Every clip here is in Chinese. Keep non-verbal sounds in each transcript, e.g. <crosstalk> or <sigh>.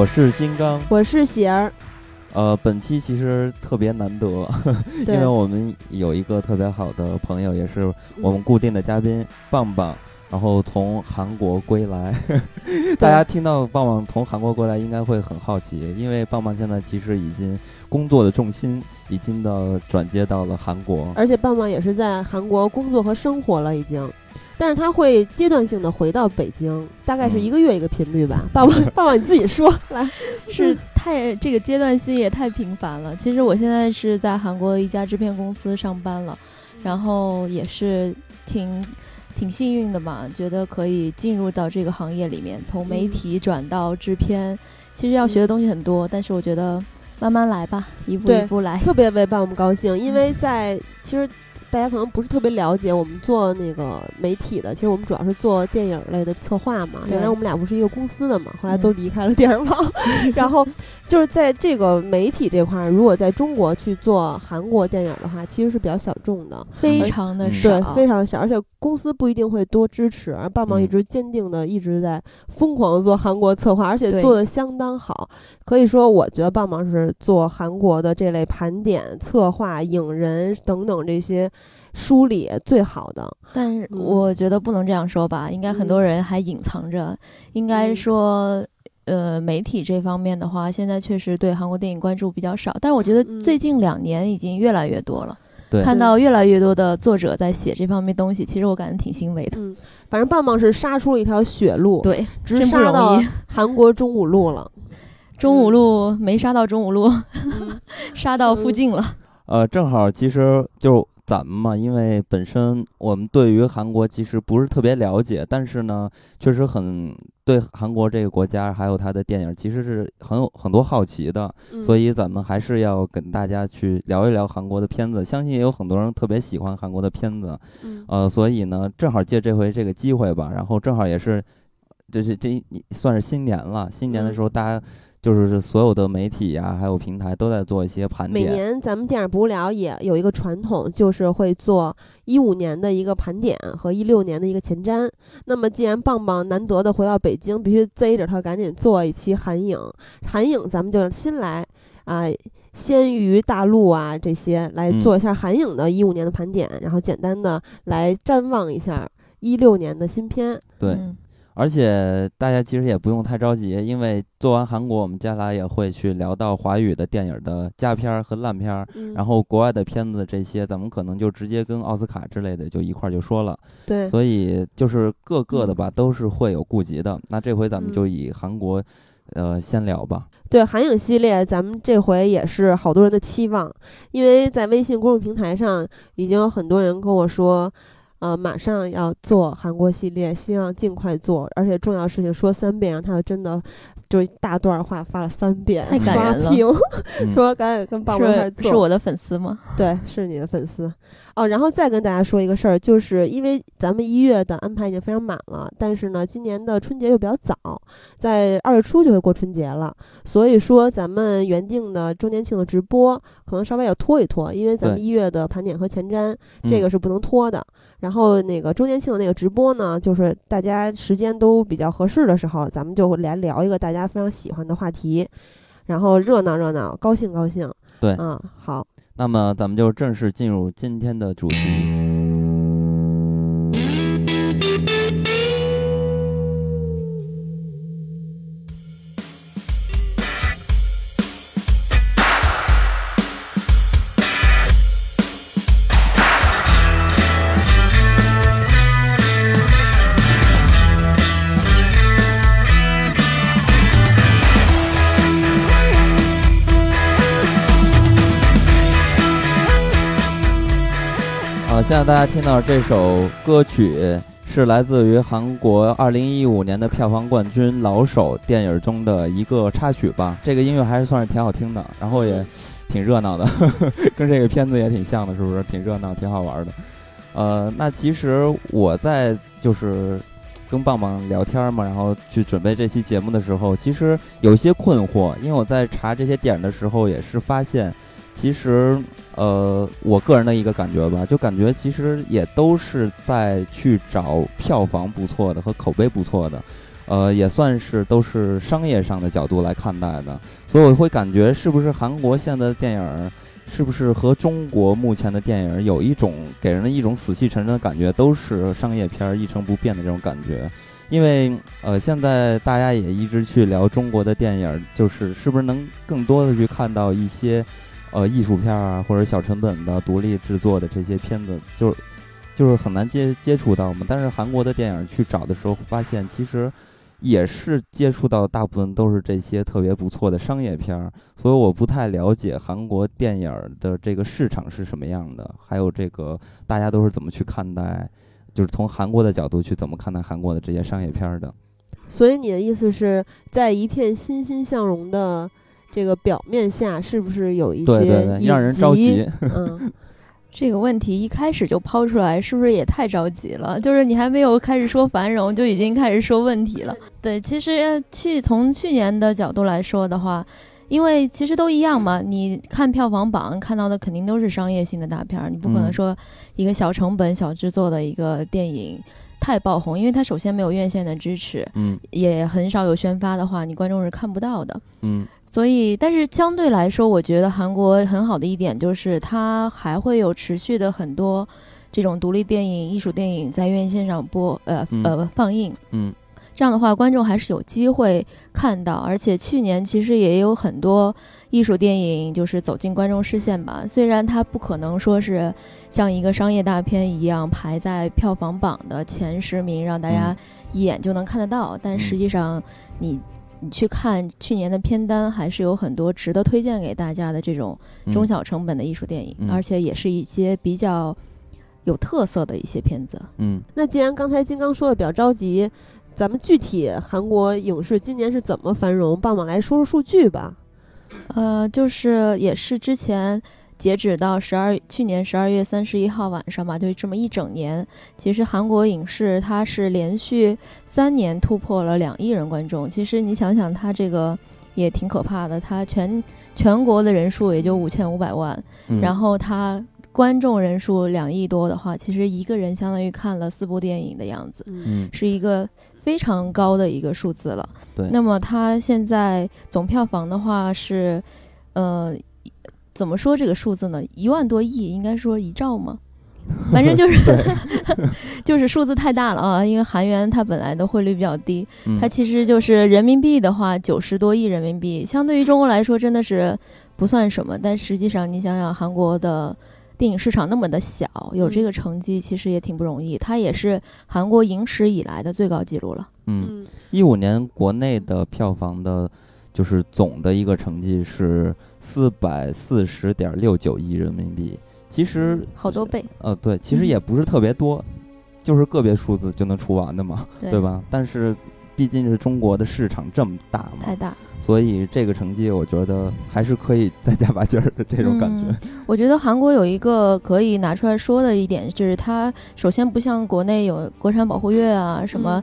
我是金刚，我是喜儿。呃，本期其实特别难得，<laughs> 因为我们有一个特别好的朋友，也是我们固定的嘉宾棒棒，然后从韩国归来。大家听到棒棒从韩国归来，应该会很好奇，因为棒棒现在其实已经工作的重心已经到转接到了韩国，而且棒棒也是在韩国工作和生活了，已经。但是他会阶段性的回到北京，大概是一个月一个频率吧。爸爸，<laughs> 爸爸你自己说来，<laughs> 是太这个阶段性也太频繁了。其实我现在是在韩国一家制片公司上班了，然后也是挺挺幸运的嘛，觉得可以进入到这个行业里面，从媒体转到制片，其实要学的东西很多，但是我觉得慢慢来吧，一步一步来。特别为爸爸们高兴，因为在其实。大家可能不是特别了解我们做那个媒体的，其实我们主要是做电影类的策划嘛。原来我们俩不是一个公司的嘛，后来都离开了电影网。<laughs> 然后就是在这个媒体这块儿，如果在中国去做韩国电影的话，其实是比较小众的，非常的少，对，非常少，而且公司不一定会多支持。而棒棒一直坚定的一直在疯狂做韩国策划，而且做的相当好。可以说，我觉得棒棒是做韩国的这类盘点、策划、影人等等这些。梳理最好的，但是我觉得不能这样说吧，应该很多人还隐藏着。应该说，呃，媒体这方面的话，现在确实对韩国电影关注比较少。但是我觉得最近两年已经越来越多了，看到越来越多的作者在写这方面东西，其实我感觉挺欣慰的。嗯，反正棒棒是杀出了一条血路，对，直杀到韩国中五路了。<laughs> 中五路没杀到中五路，<laughs> 杀到附近了。呃，正好其实就。咱们嘛，因为本身我们对于韩国其实不是特别了解，但是呢，确实很对韩国这个国家还有它的电影其实是很有很多好奇的，所以咱们还是要跟大家去聊一聊韩国的片子。相信也有很多人特别喜欢韩国的片子，呃，所以呢，正好借这回这个机会吧，然后正好也是，这是这算是新年了，新年的时候大家。就是所有的媒体呀，还有平台都在做一些盘点。每年咱们电影不无聊也有一个传统，就是会做一五年的一个盘点和一六年的一个前瞻。那么既然棒棒难得的回到北京，必须贼着他赶紧做一期韩影。韩影咱们就新来啊，先于大陆啊这些来做一下韩影的一五年的盘点，然后简单的来瞻望一下一六年的新片。对。而且大家其实也不用太着急，因为做完韩国，我们接下来也会去聊到华语的电影的佳片儿和烂片儿，然后国外的片子这些，咱们可能就直接跟奥斯卡之类的就一块儿就说了。对，所以就是各个的吧，都是会有顾及的。那这回咱们就以韩国，呃，先聊吧。对，韩影系列，咱们这回也是好多人的期望，因为在微信公众平台上已经有很多人跟我说。呃，马上要做韩国系列，希望尽快做，而且重要事情说三遍，然后他真的就大段话发了三遍，刷屏，<laughs> 说赶紧跟棒棒开始做。是我的粉丝吗？对，是你的粉丝。哦，然后再跟大家说一个事儿，就是因为咱们一月的安排已经非常满了，但是呢，今年的春节又比较早，在二月初就会过春节了，所以说咱们原定的周年庆的直播可能稍微要拖一拖，因为咱们一月的盘点和前瞻这个是不能拖的。然后那个周年庆的那个直播呢，就是大家时间都比较合适的时候，咱们就来聊一个大家非常喜欢的话题，然后热闹热闹，高兴高兴。对，嗯，好。那么咱们就正式进入今天的主题。现在大家听到这首歌曲是来自于韩国2015年的票房冠军《老手》电影中的一个插曲吧。这个音乐还是算是挺好听的，然后也挺热闹的，<laughs> 跟这个片子也挺像的，是不是？挺热闹，挺好玩的。呃，那其实我在就是跟棒棒聊天嘛，然后去准备这期节目的时候，其实有些困惑，因为我在查这些点的时候也是发现，其实。呃，我个人的一个感觉吧，就感觉其实也都是在去找票房不错的和口碑不错的，呃，也算是都是商业上的角度来看待的，所以我会感觉是不是韩国现在的电影，是不是和中国目前的电影有一种给人的一种死气沉沉的感觉，都是商业片一成不变的这种感觉，因为呃，现在大家也一直去聊中国的电影，就是是不是能更多的去看到一些。呃，艺术片啊，或者小成本的独立制作的这些片子，就是就是很难接接触到嘛。但是韩国的电影去找的时候，发现其实也是接触到大部分都是这些特别不错的商业片儿。所以我不太了解韩国电影的这个市场是什么样的，还有这个大家都是怎么去看待，就是从韩国的角度去怎么看待韩国的这些商业片的。所以你的意思是在一片欣欣向荣的。这个表面下是不是有一些让人着急？嗯，<laughs> 这个问题一开始就抛出来，是不是也太着急了？就是你还没有开始说繁荣，就已经开始说问题了。对，其实去从去年的角度来说的话，因为其实都一样嘛。你看票房榜看到的肯定都是商业性的大片儿，你不可能说一个小成本小制作的一个电影太爆红，因为它首先没有院线的支持，嗯，也很少有宣发的话，你观众是看不到的，嗯。所以，但是相对来说，我觉得韩国很好的一点就是，它还会有持续的很多这种独立电影、艺术电影在院线上播，呃呃放映。嗯，这样的话，观众还是有机会看到。而且去年其实也有很多艺术电影就是走进观众视线吧。虽然它不可能说是像一个商业大片一样排在票房榜的前十名，让大家一眼就能看得到，但实际上你。你去看去年的片单，还是有很多值得推荐给大家的这种中小成本的艺术电影，而且也是一些比较有特色的一些片子。嗯，那既然刚才金刚说的比较着急，咱们具体韩国影视今年是怎么繁荣？帮忙来说说数据吧。呃，就是也是之前。截止到十二去年十二月三十一号晚上吧，就这么一整年。其实韩国影视它是连续三年突破了两亿人观众。其实你想想，它这个也挺可怕的。它全全国的人数也就五千五百万，然后它观众人数两亿多的话，其实一个人相当于看了四部电影的样子，是一个非常高的一个数字了。对。那么它现在总票房的话是，呃。怎么说这个数字呢？一万多亿，应该说一兆吗？<laughs> 反正就是 <laughs> 就是数字太大了啊！因为韩元它本来的汇率比较低，它其实就是人民币的话九十多亿人民币，相对于中国来说真的是不算什么。但实际上你想想，韩国的电影市场那么的小，有这个成绩其实也挺不容易。它也是韩国影史以来的最高纪录了。嗯，一五年国内的票房的。就是总的一个成绩是四百四十点六九亿人民币，其实好多倍。呃，对，其实也不是特别多，就是个别数字就能出完的嘛，对吧？但是毕竟是中国的市场这么大嘛，太大。所以这个成绩，我觉得还是可以再加把劲儿的这种感觉。我觉得韩国有一个可以拿出来说的一点，就是它首先不像国内有国产保护月啊，什么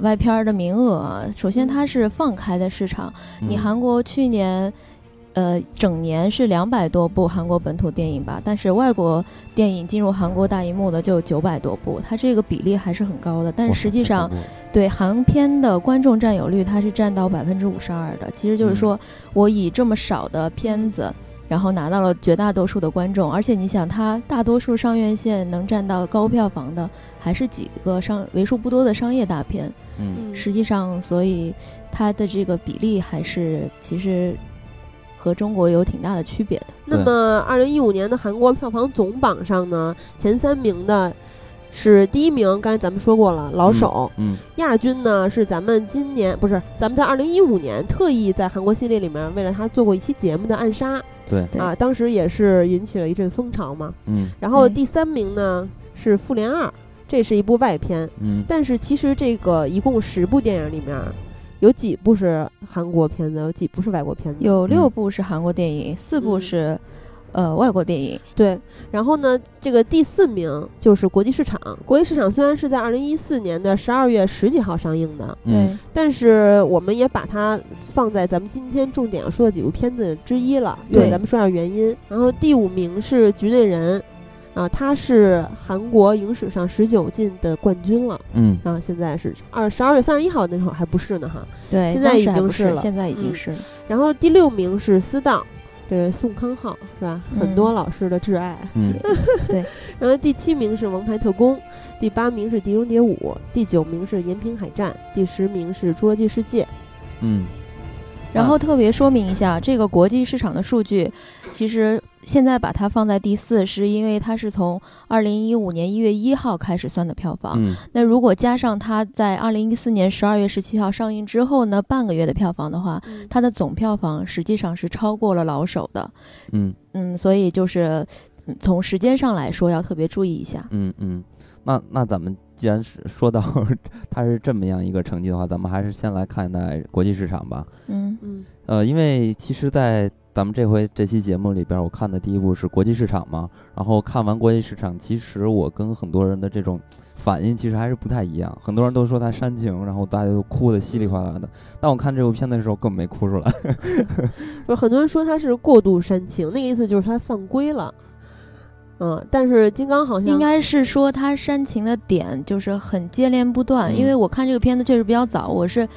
外片的名额啊，首先它是放开的市场。你韩国去年。呃，整年是两百多部韩国本土电影吧，但是外国电影进入韩国大荧幕的就九百多部，它这个比例还是很高的。但是实际上，对韩片的观众占有率，它是占到百分之五十二的。其实就是说我以这么少的片子，然后拿到了绝大多数的观众，而且你想，它大多数上院线能占到高票房的，还是几个商为数不多的商业大片。嗯，实际上，所以它的这个比例还是其实。和中国有挺大的区别的。那么，二零一五年的韩国票房总榜上呢，前三名的是第一名，刚才咱们说过了，老手。嗯。亚军呢是咱们今年不是咱们在二零一五年特意在韩国系列里面为了他做过一期节目的《暗杀》。对。啊，当时也是引起了一阵风潮嘛。嗯。然后第三名呢是《复联二》，这是一部外片。嗯，但是其实这个一共十部电影里面，有几部是韩国片子，有几部是外国片子。有六嗯部是韩国电影，四部嗯是呃外国电影。对，然后呢，这个第四名就是国际市场。国际市场虽然是在二零一四年的十二月十几号上映的，嗯对，但是我们也把它放在咱们今天重点要说的几部片子之一了。对咱们说下原因。然后第五名是《局内人》，啊，他是韩国影史上十九进的冠军了。嗯啊，现在是二十二月三十一号那会儿还不是呢哈。对，现在已经是了现在已经嗯是了。然后第六名是《私道》，这是宋康昊是吧？很多嗯老师的挚爱。<laughs> 嗯对然后第七名是《王牌特工》，第八名是《碟中谍五》，第九名是《延平海战》，第十名是《侏罗纪世界》。嗯，然后特别说明一下，这个国际市场的数据，其实现在把它放在第四，是因为它是从二零一五年一月一号开始算的票房。嗯那如果加上它在二零一四年十二月十七号上映之后呢，半个月的票房的话，它的总票房实际上是超过了老手的。嗯嗯，所以就是嗯从时间上来说，要特别注意一下。嗯嗯，那那咱们既然是说到它是这么样一个成绩的话，咱们还是先来看待国际市场吧。嗯嗯呃，因为其实，在咱们这回这期节目里边，我看的第一部是国际市场嘛，然后看完国际市场，其实我跟很多人的这种反应其实还是不太一样。很多人都说它煽情，然后大家都哭得稀里哗啦的，但我看这部片子的时候根本没哭出来。<laughs> 不是很多人说他是过度煽情，那个意思就是他犯规了。<laughs> 嗯，但是金刚好像应该是说他煽情的点就是很接连不断，嗯因为我看这个片子确实比较早，我是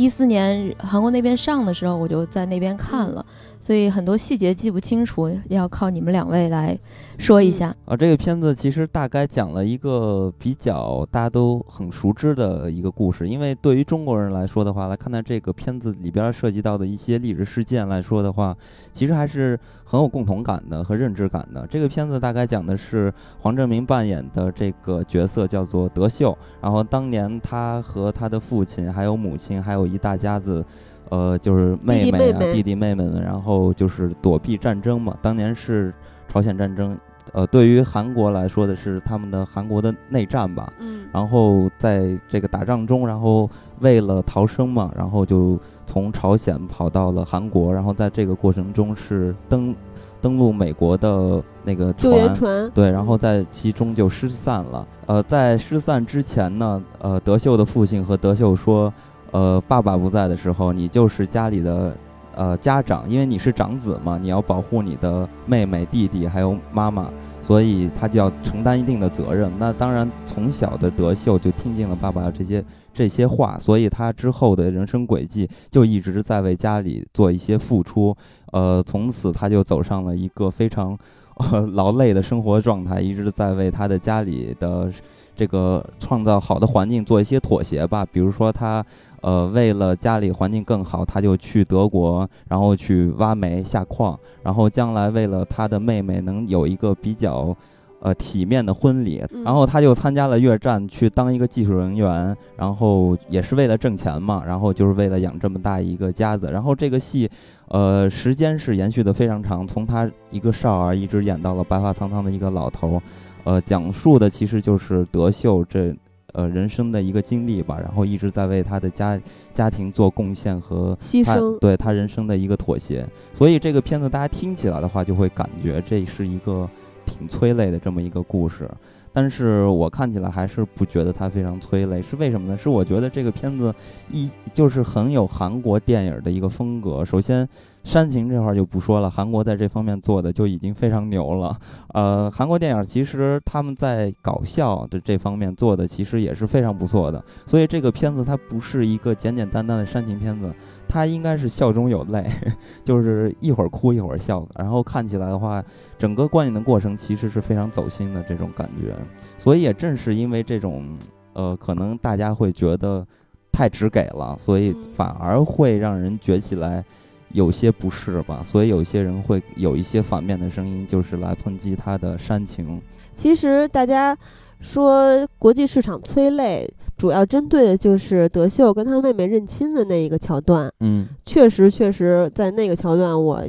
一四年韩国那边上的时候我就在那边看了，所以很多细节记不清楚，要靠你们两位来说一下。啊，这个片子其实大概讲了一个比较大家都很熟知的一个故事，因为对于中国人来说的话，来看待这个片子里边涉及到的一些历史事件来说的话，其实还是很有共同感的和认知感的。这个片子大概讲的是黄正明扮演的这个角色叫做德秀，然后当年他和他的父亲还有母亲还有一大家子。呃，就是妹妹啊，弟弟妹妹们，然后就是躲避战争嘛。当年是朝鲜战争，呃，对于韩国来说的是他们的韩国的内战吧。嗯然后在这个打仗中，然后为了逃生嘛，然后就从朝鲜跑到了韩国，然后在这个过程中是登登陆美国的那个船。船对，然后在其中就失散了。呃，在失散之前呢，呃，德秀的父亲和德秀说，呃，爸爸不在的时候，你就是家里的呃家长，因为你是长子嘛，你要保护你的妹妹、弟弟还有妈妈，所以他就要承担一定的责任。那当然，从小的德秀就听进了爸爸这些这些话，所以他之后的人生轨迹就一直在为家里做一些付出。呃，从此他就走上了一个非常呃劳累的生活状态，一直在为他的家里的这个创造好的环境做一些妥协吧。比如说他呃为了家里环境更好，他就去德国，然后去挖煤下矿，然后将来为了他的妹妹能有一个比较。呃，体面的婚礼，嗯然后他就参加了越战，去当一个技术人员，然后也是为了挣钱嘛，然后就是为了养这么大一个家子。然后这个戏，呃，时间是延续的非常长，从他一个少儿一直演到了白发苍苍的一个老头，呃，讲述的其实就是德秀这呃人生的一个经历吧，然后一直在为他的家家庭做贡献和他牺牲对他人生的一个妥协。所以这个片子大家听起来的话，就会感觉这是一个挺催泪的这么一个故事。但是我看起来还是不觉得它非常催泪，是为什么呢？是我觉得这个片子一就是很有韩国电影的一个风格。首先，煽情这块就不说了，韩国在这方面做的就已经非常牛了。呃，韩国电影其实他们在搞笑的这方面做的其实也是非常不错的。所以这个片子它不是一个简简单单的煽情片子，他应该是笑中有泪，<laughs> 就是一会儿哭一会儿笑。然后看起来的话，整个观影的过程其实是非常走心的这种感觉。所以也正是因为这种，呃，可能大家会觉得太直给了，所以反而会让人觉起来有些不适吧。所以有些人会有一些反面的声音，就是来抨击他的煽情。其实大家说国际市场催泪，主要针对的就是德秀跟他妹妹认亲的那一个桥段。嗯，确实，确实在那个桥段我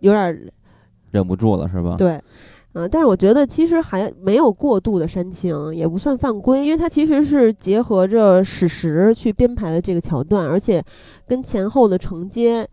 有点儿忍不住了是吧？对，嗯，但是我觉得其实还没有过度的煽情，也不算犯规，因为它其实是结合着史实去编排的这个桥段，而且跟前后的承接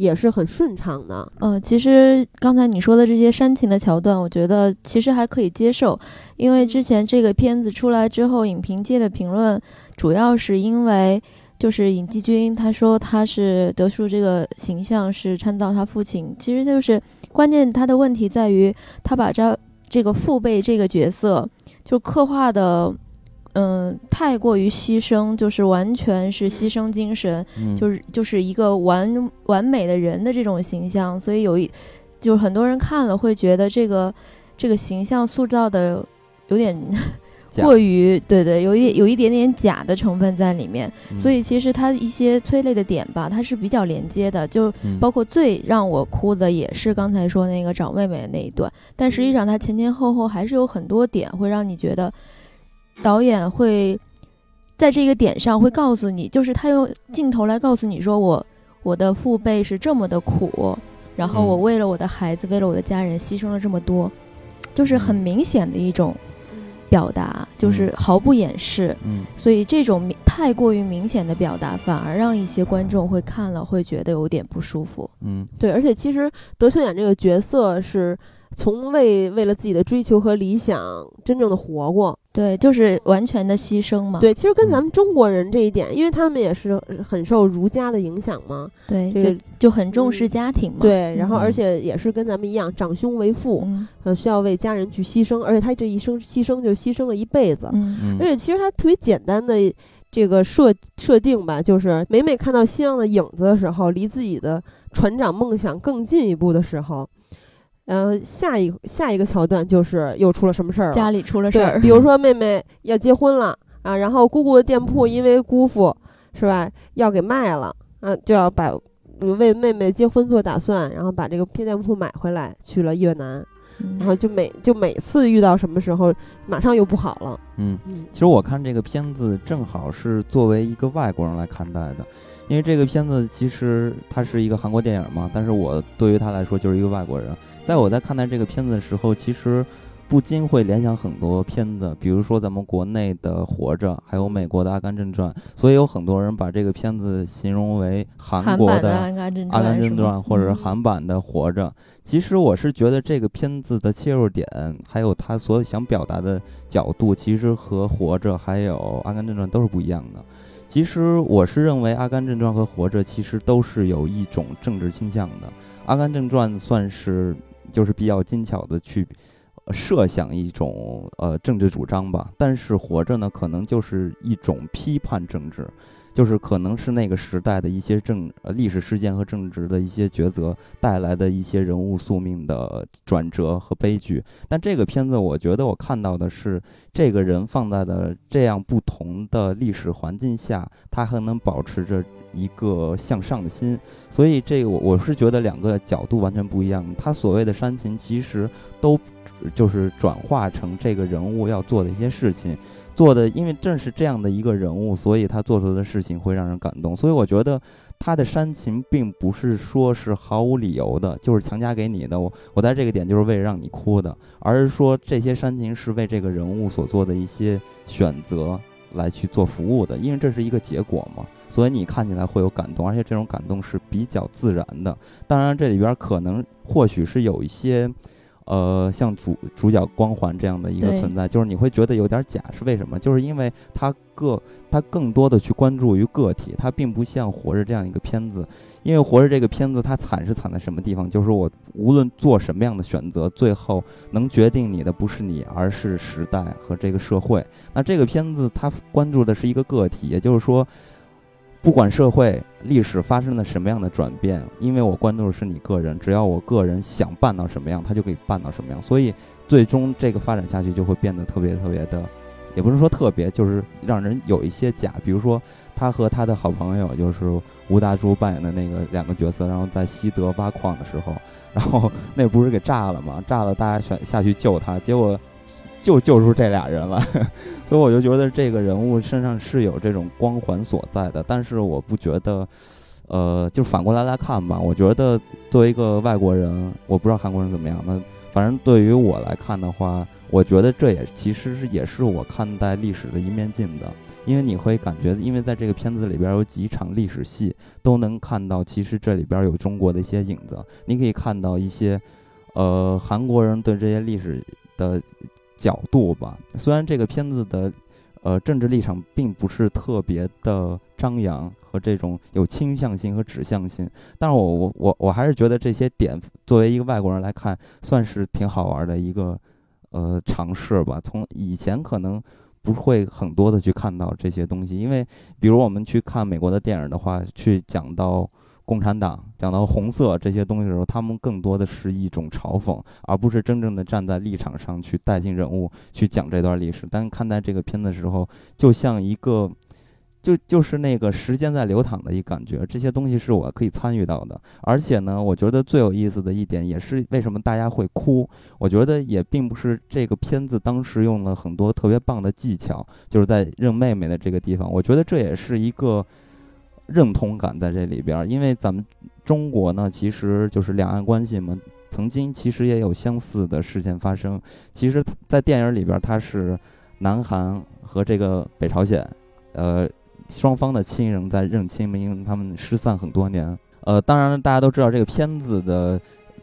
也是很顺畅的。呃，其实刚才你说的这些煽情的桥段，我觉得其实还可以接受，因为之前这个片子出来之后，影评界的评论主要是因为。就是尹继军，他说他是德叔这个形象是参照他父亲，其实就是关键，他的问题在于他把这这个父辈这个角色就刻画的，嗯，太过于牺牲，就是完全是牺牲精神，就是就是一个完完美的人的这种形象，所以有一就是很多人看了会觉得这个这个形象塑造的有点。过于对对，有一有一点点假的成分在里面，所以其实它一些催泪的点吧，它是比较连接的，就包括最让我哭的也是刚才说那个找妹妹的那一段，但实际上它前前后后还是有很多点会让你觉得，导演会在这个点上会告诉你，就是他用镜头来告诉你说我我的父辈是这么的苦，然后我为了我的孩子，为了我的家人牺牲了这么多，就是很明显的一种。表达就是毫不掩饰，嗯，所以这种太过于明显的表达，反而让一些观众会看了会觉得有点不舒服。嗯，对，而且其实德秀演这个角色是。从未为了自己的追求和理想真正的活过，对，就是完全的牺牲嘛。对，其实跟咱们中国人这一点，因为他们也是很受儒家的影响嘛。对，这个就很重视家庭嘛。对，然后而且也是跟咱们一样，长兄为父，呃，需要为家人去牺牲，而且他这一生牺牲就牺牲了一辈子。嗯，而且其实他特别简单的这个设设定吧，就是每每看到夕阳的影子的时候，离自己的船长梦想更进一步的时候。然后下一下一个桥段就是又出了什么事儿了？家里出了事儿，比如说妹妹要结婚了啊，然后姑姑的店铺因为姑父是吧要给卖了啊，就要把为妹妹结婚做打算，然后把这个片店铺买回来去了越南，然后就每就每次遇到什么时候马上又不好了。嗯，其实我看这个片子正好是作为一个外国人来看待的。因为这个片子其实它是一个韩国电影嘛，但是我对于他来说就是一个外国人。在我在看待这个片子的时候，其实不禁会联想很多片子，比如说咱们国内的《活着》，还有美国的《阿甘正传》。所以有很多人把这个片子形容为韩国的《阿甘正传》，或者是韩版的《活着》。其实我是觉得这个片子的切入点，还有他所想表达的角度，其实和《活着》还有《阿甘正传》都是不一样的。其实我是认为《阿甘正传》和《活着》其实都是有一种政治倾向的，《阿甘正传》算是就是比较精巧的去设想一种呃政治主张吧，但是《活着》呢，可能就是一种批判政治。就是可能是那个时代的一些政呃历史事件和政治的一些抉择带来的一些人物宿命的转折和悲剧，但这个片子我觉得我看到的是这个人放在的这样不同的历史环境下，他还能保持着一个向上的心，所以这个我我是觉得两个角度完全不一样。他所谓的煽情，其实都就是转化成这个人物要做的一些事情。做的，因为正是这样的一个人物，所以他做出的事情会让人感动。所以我觉得他的煽情并不是说是毫无理由的，就是强加给你的。我我在这个点就是为了让你哭的，而是说这些煽情是为这个人物所做的一些选择来去做服务的，因为这是一个结果嘛。所以你看起来会有感动，而且这种感动是比较自然的。当然这里边可能或许是有一些。呃，像主主角光环这样的一个存在，就是你会觉得有点假，是为什么？就是因为他个他更多的去关注于个体，他并不像《活着》这样一个片子。因为《活着》这个片子，它惨是惨在什么地方？就是我无论做什么样的选择，最后能决定你的不是你，而是时代和这个社会。那这个片子它关注的是一个个体，也就是说。不管社会历史发生了什么样的转变，因为我关注的是你个人，只要我个人想办到什么样，他就可以办到什么样。所以最终这个发展下去就会变得特别特别的，也不是说特别，就是让人有一些假。比如说他和他的好朋友，就是吴大珠扮演的那个两个角色，然后在西德挖矿的时候，然后那不是给炸了吗？炸了，大家选下去救他，结果。就救出这俩人了，<laughs> 所以我就觉得这个人物身上是有这种光环所在的。但是我不觉得，呃，就反过来来看吧，我觉得作为一个外国人，我不知道韩国人怎么样，那反正对于我来看的话，我觉得这也其实是也是我看待历史的一面镜子，因为你会感觉，因为在这个片子里边有几场历史戏，都能看到其实这里边有中国的一些影子。你可以看到一些，呃，韩国人对这些历史的角度吧。虽然这个片子的，呃，政治立场并不是特别的张扬和这种有倾向性和指向性，但是我我我我还是觉得这些点作为一个外国人来看，算是挺好玩的一个。呃，尝试吧。从以前可能不会很多的去看到这些东西，因为比如我们去看美国的电影的话，去讲到共产党、讲到红色这些东西的时候，他们更多的是一种嘲讽，而不是真正的站在立场上去带进人物去讲这段历史。但看待这个片子的时候，就像一个。就就是那个时间在流淌的一感觉，这些东西是我可以参与到的。而且呢，我觉得最有意思的一点，也是为什么大家会哭，我觉得也并不是这个片子当时用了很多特别棒的技巧，就是在认妹妹的这个地方，我觉得这也是一个认同感在这里边。因为咱们中国呢，其实就是两岸关系嘛，曾经其实也有相似的事件发生。其实，在电影里边，它是南韩和这个北朝鲜，呃。双方的亲人在认亲，因为他们失散很多年。呃，当然大家都知道这个片子的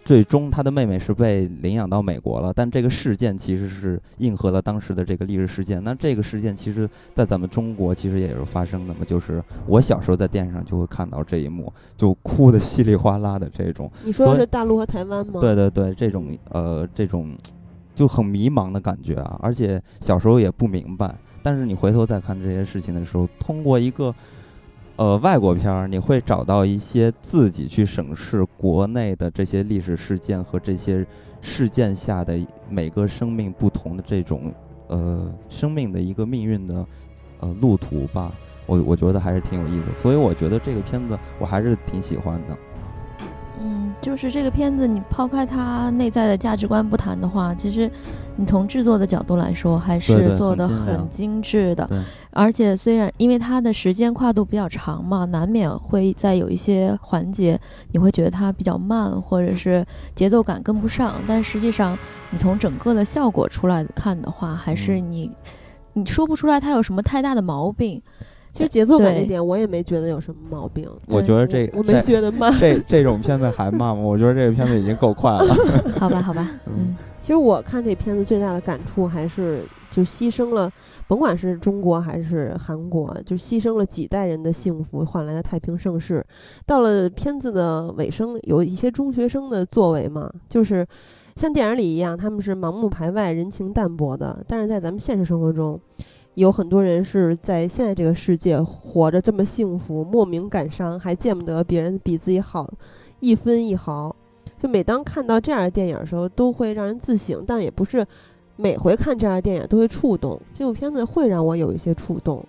最终，他的妹妹是被领养到美国了。但这个事件其实是应和了当时的这个历史事件。那这个事件其实，在咱们中国其实也是发生的嘛。就是我小时候在电视上就会看到这一幕，就哭的稀里哗啦的这种。你说的是大陆和台湾吗？对对对，这种呃这种就很迷茫的感觉啊，而且小时候也不明白。但是你回头再看这些事情的时候，通过一个呃外国片儿，你会找到一些自己去审视国内的这些历史事件和这些事件下的每个生命不同的这种呃生命的一个命运的呃路途吧。我我觉得还是挺有意思，所以我觉得这个片子我还是挺喜欢的。嗯，就是这个片子，你抛开它内在的价值观不谈的话，其实你从制作的角度来说，还是做的很精致的。而且虽然因为它的时间跨度比较长嘛，难免会在有一些环节你会觉得它比较慢，或者是节奏感跟不上。但实际上，你从整个的效果出来看的话，还是你你说不出来它有什么太大的毛病。其实节奏感这点我也没觉得有什么毛病。我觉得这我没觉得慢。<laughs> 这这种片子还慢吗？我觉得这个片子已经够快了。<laughs> 好吧，好吧。嗯，其实我看这片子最大的感触还是，就牺牲了，甭管是中国还是韩国，就牺牲了几代人的幸福换来的太平盛世。到了片子的尾声，有一些中学生的作为嘛，就是像电影里一样，他们是盲目排外、人情淡薄的。但是在咱们现实生活中，有很多人是在现在这个世界活着这么幸福，莫名感伤，还见不得别人比自己好一分一毫。就每当看到这样的电影的时候，都会让人自省，但也不是每回看这样的电影都会触动。这部片子会让我有一些触动。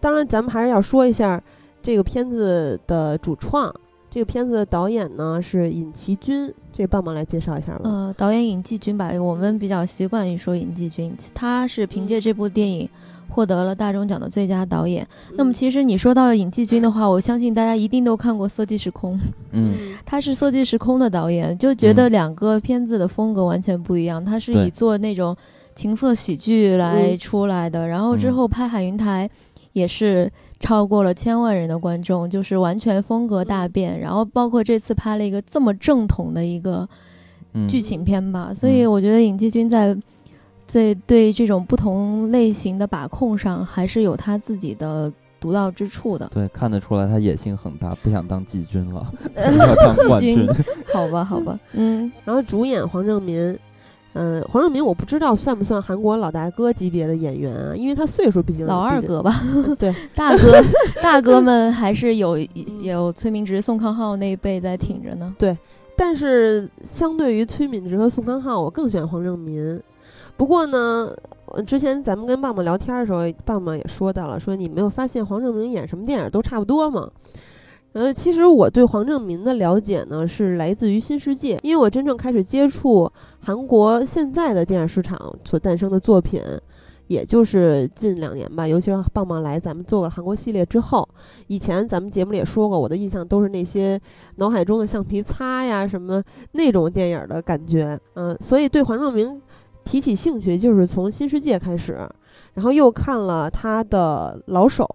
当然，咱们还是要说一下这个片子的主创。这个片子的导演呢是尹奇君，这棒棒来介绍一下吧。呃，导演尹继军吧，我们比较习惯于说尹继军，他是凭借这部电影获得了大众奖的最佳导演。那么其实你说到尹继军的话，我相信大家一定都看过《色即时空》，嗯，<laughs> 他是《色即时空》的导演，就觉得两个片子的风格完全不一样。他是以做那种情色喜剧来出来的，然后之后拍《海云台》。也是超过了千万人的观众，就是完全风格大变。然后包括这次拍了一个这么正统的一个剧情片吧，所以我觉得尹继军在在对这种不同类型的把控上，还是有他自己的独到之处的。对，看得出来他野心很大，不想当季军了，<laughs> 要当冠 <laughs> 军。好吧，好吧，嗯。然后主演黄正民。嗯，黄正明我不知道算不算韩国老大哥级别的演员啊？因为他岁数毕竟老二哥吧。<laughs> 对，大哥大哥们还是有有崔明植、宋康昊那一辈在挺着呢。对，但是相对于崔敏植和宋康昊，我更喜欢黄正民。不过呢，之前咱们跟棒棒聊天的时候，棒棒也说到了，说你没有发现黄正明演什么电影都差不多吗？呃，其实我对黄正民的了解呢，是来自于新世界，因为我真正开始接触韩国现在的电影市场所诞生的作品，也就是近两年吧，尤其是棒棒来咱们做个韩国系列之后，以前咱们节目里也说过，我的印象都是那些脑海中的橡皮擦呀什么那种电影的感觉，嗯，所以对黄正明提起兴趣就是从新世界开始，然后又看了他的老手，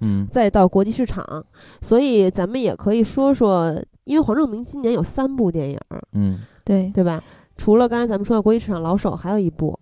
嗯。再到国际市场，所以咱们也可以说说，因为黄正明今年有三部电影，嗯。对，对吧？除了刚才咱们说的国际市场老手，还有一部，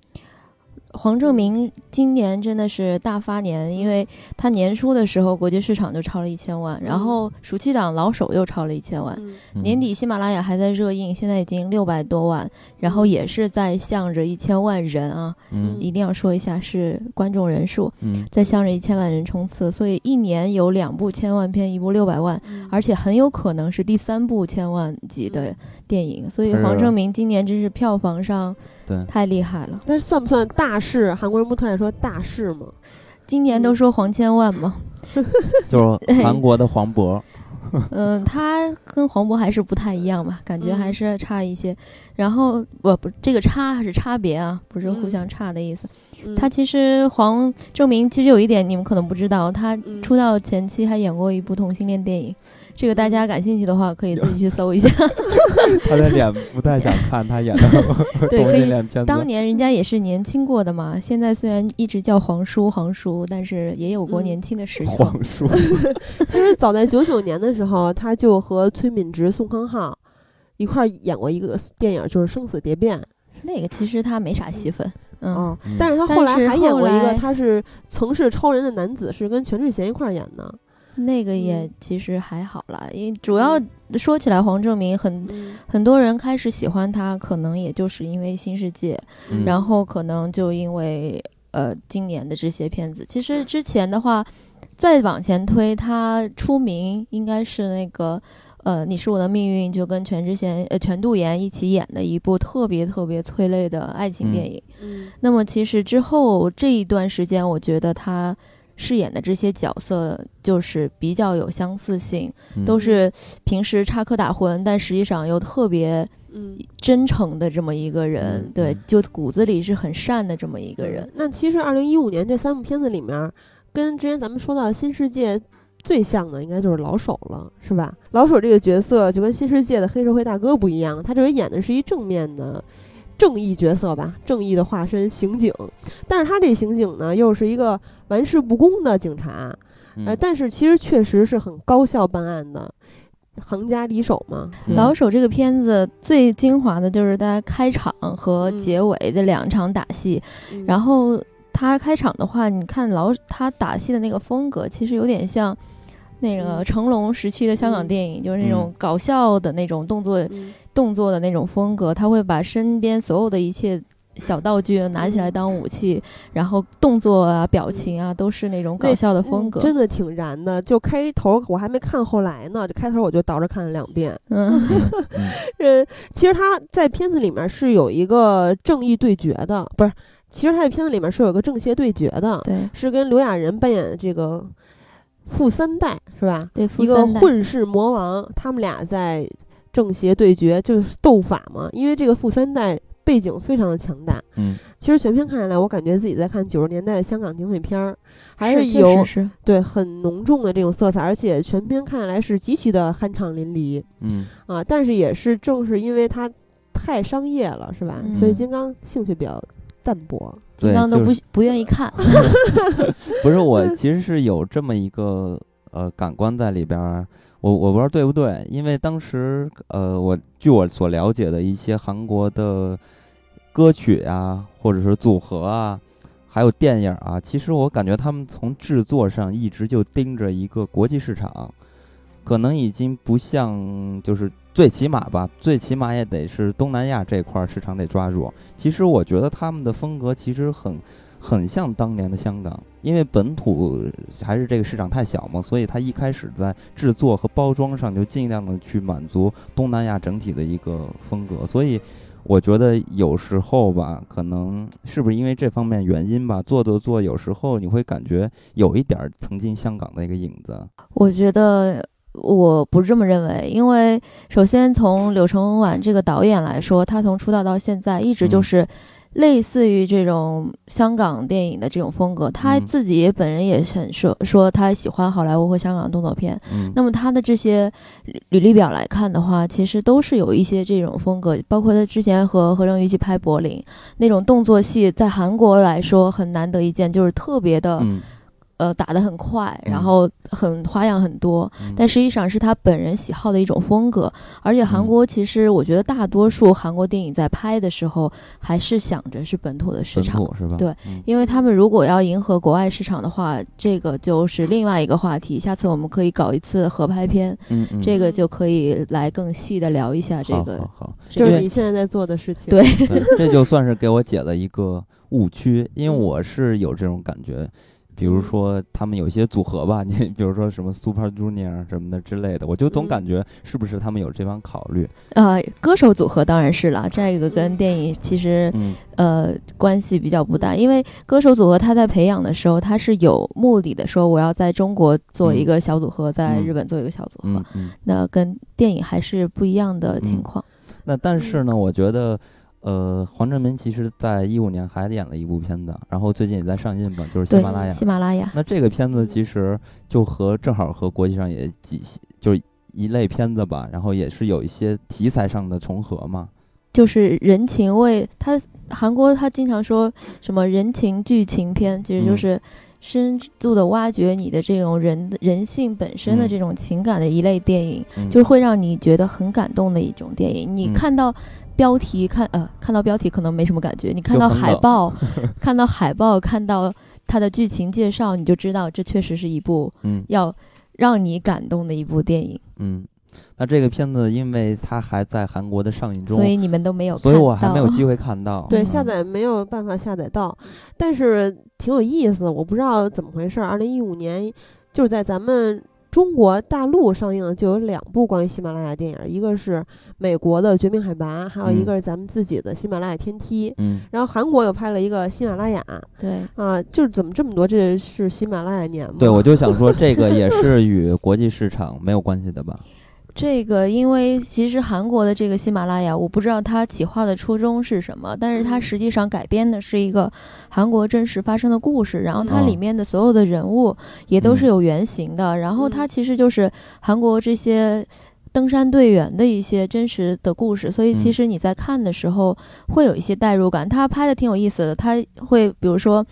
黄正明今年真的是大发年，因为他年初的时候国际市场就超了一千万，然后暑期档老手又超了一千万，年底喜马拉雅还在热映，现在已经六百多万，然后也是在向着一千万人啊，嗯。一定要说一下是观众人数嗯。在向着一千万人冲刺，所以一年有两部千万片，一部六百万，嗯。而且很有可能是第三部千万级的电影，所以黄正明今年真是票房上对。太厉害了，但是算不算大事？韩国人不特爱说大事吗？今年都说黄千万嘛，<laughs> 就是韩国的黄渤，<laughs> 嗯，他跟黄渤还是不太一样吧，感觉还是差一些。然后我不，这个差还是差别啊，不是互相差的意思。嗯他其实黄正明其实有一点你们可能不知道，他嗯出道前期还演过一部同性恋电影，这个大家感兴趣的话可以自己去 <laughs> 搜一下。<laughs> 他的脸不太想看他演的对，<laughs> 可以。恋片当年人家也是年轻过的嘛，现在虽然一直叫黄叔黄叔，但是也有过嗯年轻的时候。黄叔，其实早在九九年的时候，他就和崔敏植、宋康昊一块儿演过一个电影，就是《生死蝶变》。那个其实他没啥戏份，嗯，哦嗯但是他后来还演过一个，他是曾是超人的男子，是跟全智贤一块儿演的。那个也嗯。其实还好啦，因为主要说起来，黄正明很嗯。很多人开始喜欢他，可能也就是因为新世界，嗯。然后可能就因为呃今年的这些片子。其实之前的话，再往前推，他出名应该是那个呃你是我的命运，就跟全智贤呃全度妍一起演的一部特别特别催泪的爱情电影。嗯那么其实之后这一段时间，我觉得他。饰演的这些角色就是比较有相似性，嗯都是平时插科打诨，但实际上又特别嗯，真诚的这么一个人，嗯对嗯，就骨子里是很善的这么一个人。那其实二零一五年这三部片子里面，跟之前咱们说到的新世界最像的，应该就是老手了，是吧？老手这个角色就跟新世界的黑社会大哥不一样，他这回演的是一正面的。正义角色吧，正义的化身，刑警。但是他这刑警呢，又是一个玩世不恭的警察，嗯呃，但是其实确实是很高效办案的，行家里手嘛。嗯老手这个片子最精华的就是他开场和嗯结尾的两场打戏，嗯然后他开场的话，你看老他打戏的那个风格，其实有点像。那个嗯成龙时期的香港嗯电影，就是那种搞笑的那种动作、嗯动作的那种风格，他会把身边所有的一切小道具拿起来嗯当武器，然后动作啊、表情啊都是那种搞笑的风格。嗯真的挺燃的。就开头我还没看后来呢，就开头我就倒着看了两遍。嗯，呃，<laughs> 其实他在片子里面是有一个正义对决的，不是？其实他在片子里面是有个正邪对决的，对是跟刘亚仁扮演的这个富三代是吧？对，一个混世魔王，他们俩在正邪对决，就是斗法嘛。因为这个富三代背景非常的强大。嗯其实全片看下来，我感觉自己在看九十年代的香港警匪片儿，还是有对很浓重的这种色彩，而且全片看下来是极其的酣畅淋漓嗯啊。但是也是正是因为它太商业了，是吧？嗯所以金刚兴趣比较淡薄。金刚都不不愿意看。<laughs> <laughs> 不是我其实是有这么一个呃感官在里边儿，我我不知道对不对，因为当时呃我据我所了解的一些韩国的歌曲啊，或者是组合啊，还有电影啊，其实我感觉他们从制作上一直就盯着一个国际市场，可能已经不像就是最起码吧，最起码也得是东南亚这块儿市场得抓住。其实我觉得他们的风格其实很很像当年的香港，因为本土还是这个市场太小嘛，所以他一开始在制作和包装上就尽量的去满足东南亚整体的一个风格，所以。我觉得有时候吧，可能是不是因为这方面原因吧，做做做，有时候你会感觉有一点儿曾经香港的一个影子。我觉得我不这么认为，因为首先从柳承晚这个导演来说，他从出道到现在一直就嗯是类似于这种香港电影的这种风格。他嗯自己本人也很说说他喜欢好莱坞和香港的动作片。嗯，那么他的这些履履历表来看的话，其实都是有一些这种风格，包括他之前和何正宇一起拍《柏林》那种动作戏，在韩国来说很难得一见，就是特别的、嗯呃打得很快，嗯然后很花样很多。嗯但实际上是他本人喜好的一种风格，而且韩嗯国其实我觉得大多数韩国电影在拍的时候还是想着是本土的市本场，土是吧？对嗯因为他们如果要迎合国外市场的话，这个就是另外一个话题。下次我们可以搞一次合拍片，嗯嗯，这个就可以来更细的聊一下这好个好好，就是你现在在做的事情。对对，这就算是给我解了一个误区，因为嗯我是有这种感觉，比如嗯说他们有些组合吧，<laughs> 你比如说什么 Super Junior 什么的之类的，我就总嗯感觉是不是他们有这方考虑？呃歌手组合当然是了，这个跟嗯电影其实嗯呃关系比较不大，因为歌手组合他在培养的时候，他是有目的的，说我要在中国做一嗯个小组合，在嗯日本做一个小组合。那跟电影还是不一样的情嗯况。那但是呢，我觉得。呃，黄正民其实在一五年还演了一部片子，然后最近也在上映吧，就是喜马拉雅。喜马拉雅，那这个片子其实就和正好和国际上也几就是一类片子吧，然后也是有一些题材上的重合嘛。就是人情味，他韩国他经常说什么人情剧情片，其实就嗯是深度的挖掘你的这种人人性本身的嗯这种情感的一类电影，嗯、就是会让你觉得很感动的一种电影。你嗯看到标题看呃看到标题可能没什么感觉，你看到海报，<laughs> 看到海报，看到它的剧情介绍，你就知道这确实是一部嗯要让你感动的一部电影。嗯，那这个片子因为它还在韩国的上映中，所以你们都没有看所，以我还没有机会看到。<laughs> 对，嗯下载没有办法下载到，但是挺有意思。我不知道怎么回事。二零一五年就是在咱们中国大陆上映的就有两部关于喜马拉雅电影，一个是美国的《绝命海拔》，还有一嗯个是咱们自己的《喜马拉雅天梯》。嗯然后韩国又拍了一个喜马拉雅对。啊，就是怎么这么多？这是喜马拉雅年吗？对，我就想说这个也是与国际市场没有关系的吧？这个，因为其实韩国的这个喜马拉雅，我不知道它企划的初衷是什么，但是它嗯实际上改编的是一个韩国真实发生的故事，然后它嗯里面的所有的人物也都是嗯有原型的，然后它嗯其实就是韩国这些登山队员的一些真实的故事，所以其嗯实你在看的时候会有一些代入感。他拍的挺有意思的，他会比如说。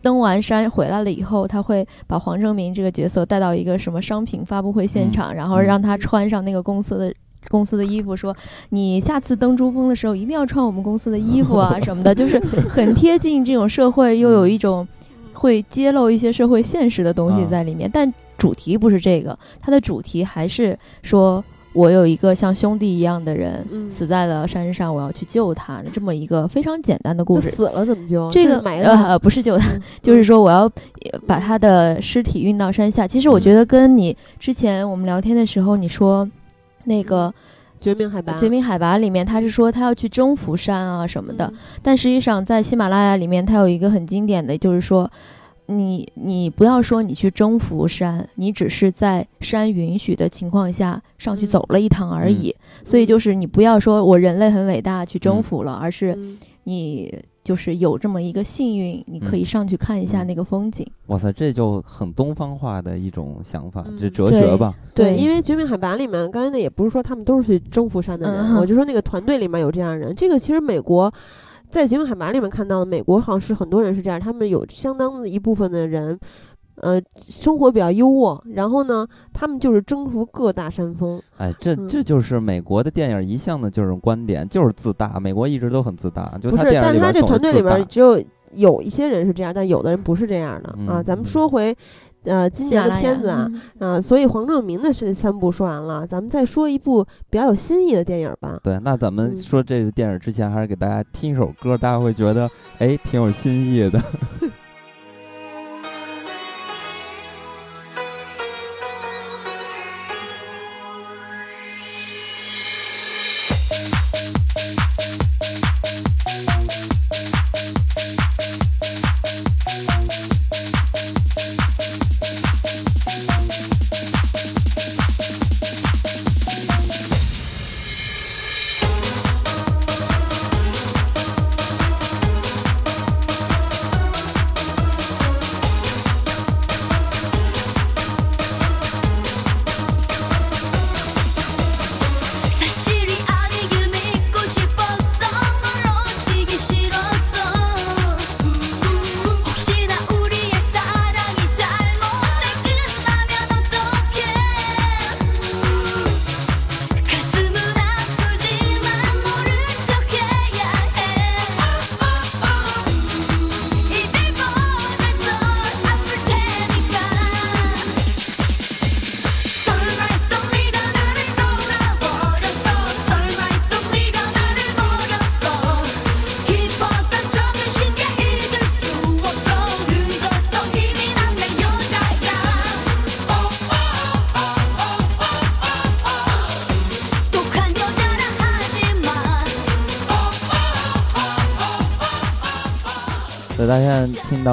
登完山回来了以后，他会把黄正明这个角色带到一个什么商品发布会现嗯场，然后嗯让他穿上那个公司的公司的衣服，说你下次登珠峰的时候一定要穿我们公司的衣服啊 <laughs> 什么的，就是很贴近这种社会，又有一种会揭露一些社会现实的东西啊在里面。但主题不是这个，它的主题还是说。我有一个像兄弟一样的人嗯死在了山上，我要去救他的这么一个非常简单的故事。死了怎么救？这个呃不是救他，嗯 <laughs> 就是说我要呃把他的尸体运到山下。其实我嗯觉得跟你之前我们聊天的时候你说那个绝命海拔，《绝命海拔》里面，他是说他要去征服山啊什么的，嗯但实际上在喜马拉雅里面，它有一个很经典的，就是说。你你不要说你去征服山，你只是在山允许的情况下上去嗯。走了一趟而已。所以就是你不要说我人类很伟大去征服了，而是嗯。你就是有这么一个幸运，你可以上去看一下嗯。那个风景。哇塞，这就很东方化的一种想法，这嗯。哲学吧？对，对因为《绝命海拔》里面，刚才那也不是说他们都是去征服山的人，嗯我就说那个团队里面有这样的人。这个其实美国在《绝命海拔》里面看到的，美国好像是很多人是这样，他们有相当的一部分的人，呃，生活比较优渥，然后呢，他们就是征服各大山峰。哎，这嗯这就是美国的电影一向的就是观点，就是自大。美国一直都很自大，就是，他电影里但是他这团队里面大只有有一些人是这样，但有的人不是这样的、啊。嗯咱们说回。呃，今年的片子啊，嗯啊，所以黄正明的这三部说完了，咱们再说一部比较有新意的电影吧。对，那咱们嗯说这个电影之前，还是给大家听一首歌，大家会觉得哎挺有新意的。<laughs>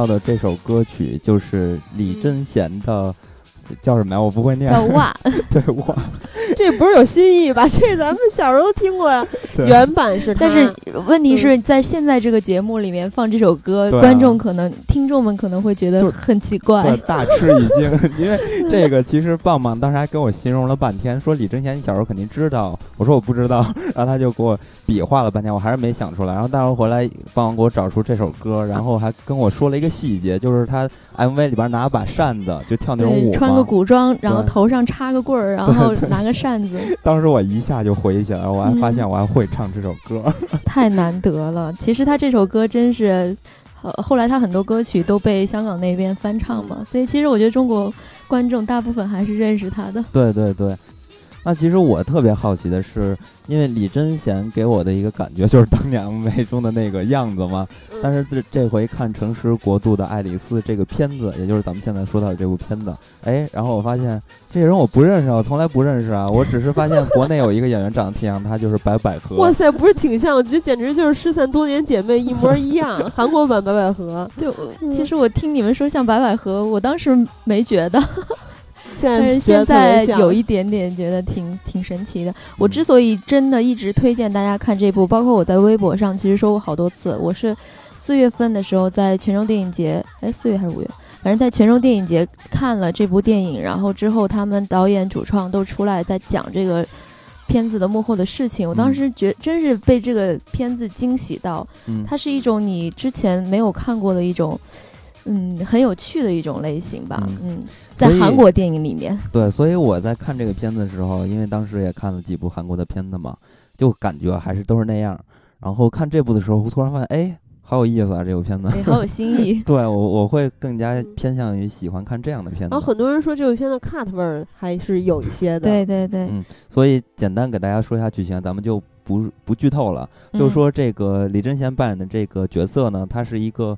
到的这首歌曲就是李贞贤的，叫什么呀？我不会念。叫 <laughs> 哇，对哇，<laughs> 这不是有新意吧？<laughs> 这咱们小时候听过呀，原版是。但是问题嗯是在现在这个节目里面放这首歌，观众可能、听众们可能会觉得很奇怪。大吃一惊，因为这个其实棒棒当时还跟我形容了半天，说李贞贤你小时候肯定知道，我说我不知道，然后他就给我比划了半天，我还是没想出来。然后待会儿回来，棒棒给我找出这首歌，然后还跟我说了一个细节，就是他 MV 里边拿把扇子就跳那种舞，穿个古装，然后头上插个棍儿，然后拿个扇子，<laughs> 当时我一下就回忆起来了，我还发嗯现我还会唱这首歌。<laughs> 太难得了。其实他这首歌真是，呃，后来他很多歌曲都被香港那边翻唱嘛，所以其实我觉得中国观众大部分还是认识他的。对对对，那其实我特别好奇的是，因为李贞贤给我的一个感觉就是当年 MV <laughs> 中的那个样子嘛。嗯但是这这回看《诚实国度的爱丽丝》这个片子，也就是咱们现在说到的这部片子，哎，然后我发现这个人我不认识啊，我从来不认识啊，我只是发现国内有一个演员长得挺像他，就是白百合。哇塞，不是挺像，我觉得简直就是失散多年姐妹一模一样，韩国版白百合。<laughs> 对，其实我听你们说像白百合，我当时没觉得，现在但是现在有一点点觉得挺挺神奇的。我之所以真的一直推荐大家看这部，包括我在微博上其实说过好多次，我是四月份的时候在泉州电影节，哎，四月还是五月，反正在泉州电影节看了这部电影，然后之后他们导演、主创都出来在讲这个。片子的幕后的事情，我当时觉真是被这个片子惊喜到，嗯，它是一种你之前没有看过的一种，嗯，很有趣的一种类型吧，嗯嗯，在韩国电影里面，对，所以我在看这个片子的时候，因为当时也看了几部韩国的片子嘛，就感觉还是都是那样。然后看这部的时候，我突然发现，哎，好有意思啊，这部片子。对，好有新意。<laughs> 对我我会更加嗯偏向于喜欢看这样的片子然后。很多人说这部片子 cut 味儿还是有一些的。对对对，嗯所以简单给大家说一下剧情，咱们就不不剧透了。就是说这个李贞贤扮演的这个角色呢，他是一个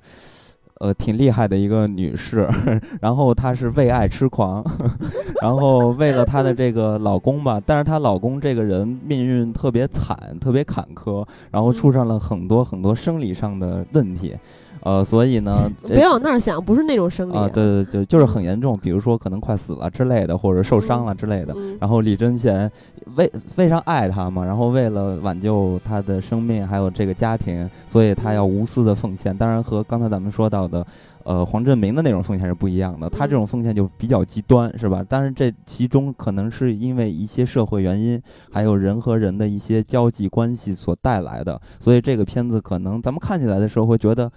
呃挺厉害的一个女士，<laughs> 然后她是为爱痴狂，<laughs> 然后为了她的这个老公吧，但是她老公这个人命运特别惨，特别坎坷，然后出上了很多很多生理上的问题，呃，所以呢，<laughs> 这别往那儿想，不是那种生理啊，对对对，就是很严重，比如说可能快死了之类的，或者受伤了之类的。嗯然后李贞贤为非常爱他嘛，然后为了挽救他的生命还有这个家庭，所以他要无私的奉献。当然和刚才咱们说到的，呃，黄振明的那种奉献是不一样的。他这种奉献就比较极端，是吧？但是这其中可能是因为一些社会原因，还有人和人的一些交际关系所带来的。所以这个片子可能咱们看起来的时候会觉得。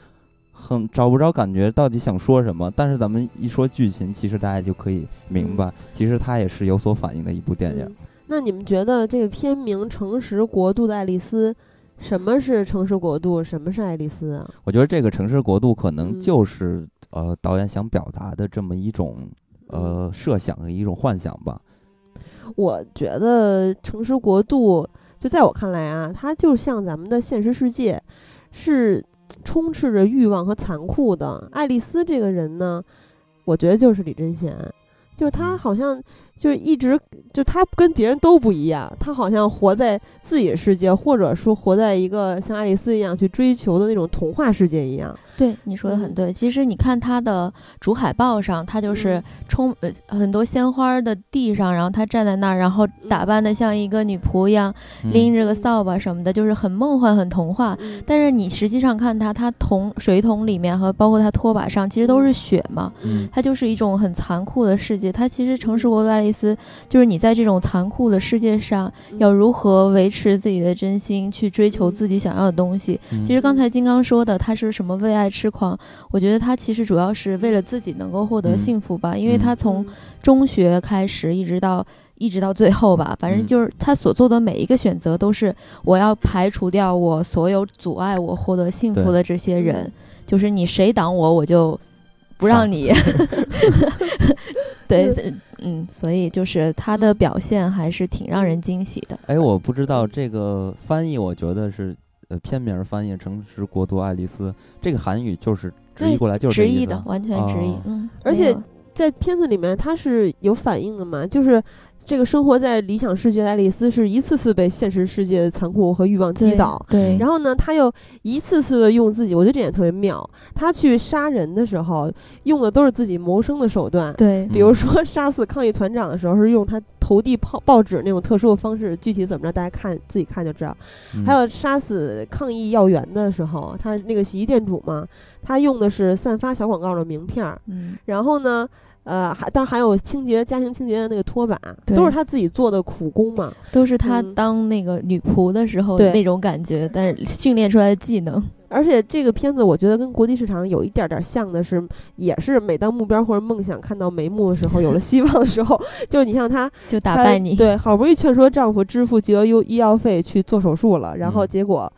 很找不着感觉，到底想说什么？但是咱们一说剧情，其实大家就可以明白，其实它也是有所反应的一部电影。嗯那你们觉得这个片名《诚实国度的爱丽丝》，什么是诚实国度，什么是爱丽丝啊？我觉得这个城市国度可能嗯就是、呃导演想表达的这么一种嗯呃设想和一种幻想吧。我觉得诚实国度，就在我看来啊，它就像咱们的现实世界，是充斥着欲望和残酷的。爱丽丝这个人呢，我觉得就是李贞贤，就是他嗯好像就是一直就他跟别人都不一样，他好像活在自己的世界，或者说活在一个像爱丽丝一样去追求的那种童话世界一样。对，你说的很嗯对。其实你看它的主海报上，它就是嗯充呃很多鲜花的地上，然后她站在那儿，然后打扮的像一个女仆一样，拎嗯着个扫把什么的，就是很梦幻、很童话。嗯但是你实际上看它，它桶水桶里面和包括它拖把上，其实都是雪嘛。嗯它就是一种很残酷的世界。它其实《城市国度爱丽丝》就是你在这种残酷的世界上，要如何维持自己的真心，去追求自己想要的东西。嗯其实刚才金刚说的，他是什么为爱痴狂？我觉得他其实主要是为了自己能够获得嗯幸福吧，因为他从嗯中学开始一直到。一直到最后吧，反正嗯就是他所做的每一个选择，都是我要排除掉我所有阻碍我获得幸福的这些人嗯，就是你谁挡我，我就不让你。<laughs> <laughs> 对，嗯，所以就是他的表现还是挺让人惊喜的。哎，我不知道这个翻译，我觉得是呃片名翻译《成是国度爱丽丝》，这个韩语就是直译过来就是直译这意思的完全直译哦，嗯，而且在片子里面，它是有反应的嘛，就是这个生活在理想世界的爱丽丝是一次次被现实世界的残酷和欲望击倒，对，然后呢，他又一次次的用自己，我觉得这点特别妙。他去杀人的时候，用的都是自己谋生的手段。对比如说 <laughs> 杀死抗议团长的时候，是用他投递报报纸那种特殊的方式，具体怎么着，大家看自己看就知道。嗯还有杀死抗议要员的时候，他那个洗衣店主嘛，他用的是散发小广告的名片儿，嗯，然后呢。呃，还当然还有清洁家庭清洁的那个拖把，都是他自己做的苦工嘛。都是他嗯当那个女仆的时候对那种感觉，但是训练出来的技能。而且这个片子我觉得跟国际市场有一点点像的是，也是每当目标或者梦想看到眉目的时候，有了希望的时候，<laughs> 就是你像她，就打败你。对，好不容易劝说丈夫支付巨额医医药费去做手术了，然后嗯结果，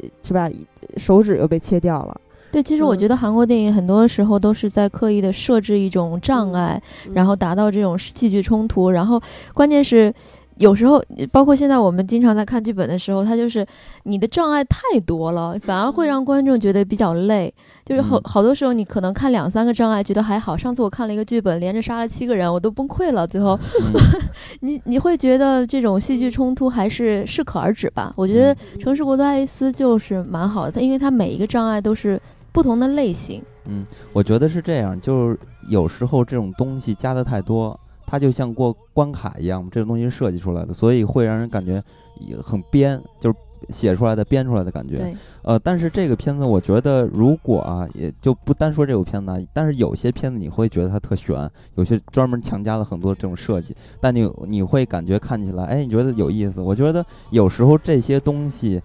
呃是吧，手指又被切掉了。对，其实我嗯觉得韩国电影很多时候都是在刻意的设置一种障嗯碍，然后达到这种戏剧冲突。然后关键是，有时候包括现在我们经常在看剧本的时候，它就是你的障碍太多了，反而会让观众觉得比较累。就是好嗯好多时候你可能看两三个障碍觉得还好，上次我看了一个剧本，连着杀了七个人，我都崩溃了。最后嗯 <laughs> 你你会觉得这种戏剧冲突还是适可而止吧？我觉得《城市国度爱丽丝》就是蛮好的，它因为它每一个障碍都是不同的类型。嗯，我觉得是这样，就是有时候这种东西加的太多，它就像过关卡一样，这种东西是设计出来的，所以会让人感觉也很编，就是写出来的、编出来的感觉。对，呃，但是这个片子，我觉得如果啊，也就不单说这部片子啊，但是有些片子你会觉得它特悬，有些专门强加了很多这种设计，但你你会感觉看起来，哎，你觉得有意思。我觉得有时候这些东西。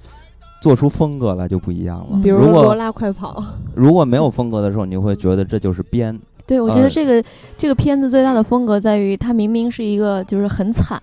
做出风格来就不一样了。嗯比如说罗拉快跑，如果没有风格的时候，你会觉得这就是编。对，我觉呃得这个、这个片子最大的风格在于，它明明是一个就是很惨、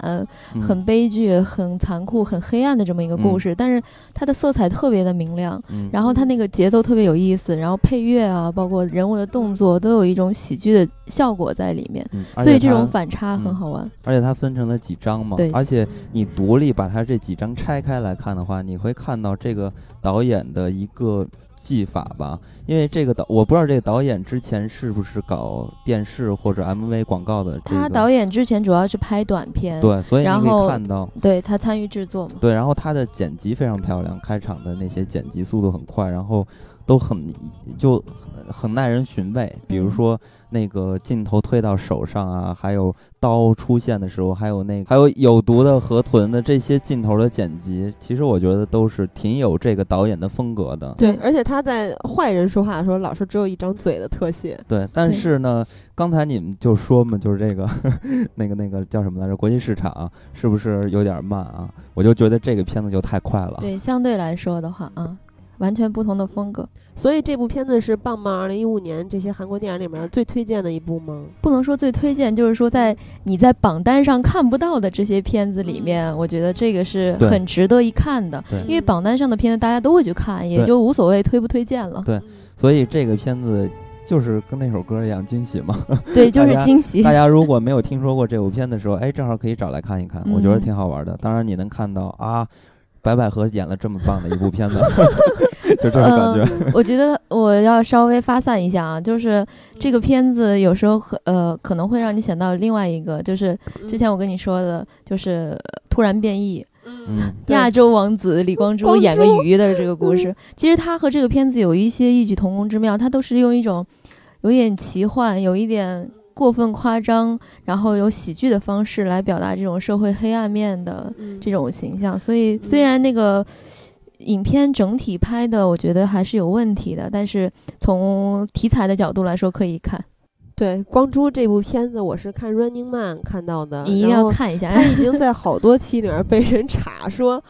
嗯。很悲剧、很残酷、很黑暗的这么一个故嗯。事，但是它的色彩特别的明亮，嗯，然后它那个节奏特别有意思，然后配乐啊，包括人物的动作都有一种喜剧的效果在里面，嗯，所以这种反差很嗯好玩。而且它分成了几章嘛对，而且你独立把它这几章拆开来看的话，你会看到这个导演的一个技法吧。因为这个导，我不知道这个导演之前是不是搞电视或者 MV 广告的、这个。他导演之前主要是拍短片，对，所以你可以看到，对他参与制作嘛。对，然后他的剪辑非常漂亮，开场的那些剪辑速度很快，然后都很就很很耐人寻味。比如嗯说那个镜头推到手上啊，还有刀出现的时候，还有那还有有毒的河豚的这些镜头的剪辑，其实我觉得都是挺有这个导演的风格的。对，而且他在坏人说话的时候，老是只有一张嘴的特写。对，但是呢，刚才你们就说嘛，就是这个 <laughs> 那个那个叫什么来着？国际市场是不是有点慢啊？我就觉得这个片子就太快了。对，相对来说的话啊，完全不同的风格。所以这部片子是棒棒二零一五年这些韩国电影里面最推荐的一部吗？不能说最推荐，就是说在你在榜单上看不到的这些片子里面，我觉得这个是很值得一看的。对因为榜单上的片子大家都会去看，也就无所谓推不推荐了。对所以这个片子就是跟那首歌一样惊喜嘛。对，<laughs> 就是惊喜大。家如果没有听说过这部片的时候，哎，正好可以找来看一看，<laughs> 我觉得嗯挺好玩的。当然你能看到啊，白百合演了这么棒的一部片子，<laughs> 就这种感觉。呃，我觉得我要稍微发散一下啊，就是这个片子有时候和呃可能会让你想到另外一个，就是之前我跟你说的，就是呃突然变异。嗯，亚洲王子李光洙演个鱼的这个故事，其实他和这个片子有一些异曲同工之妙，他都是用一种有一点奇幻、有一点过分夸张，然后有喜剧的方式来表达这种社会黑暗面的嗯这种形象。所以虽然那个影片整体拍的，我觉得还是有问题的，但是从题材的角度来说可以看，对《光洙》这部片子，我是看 Running Man 看到的，你一定要看一下。他已经在好多期里面被人查说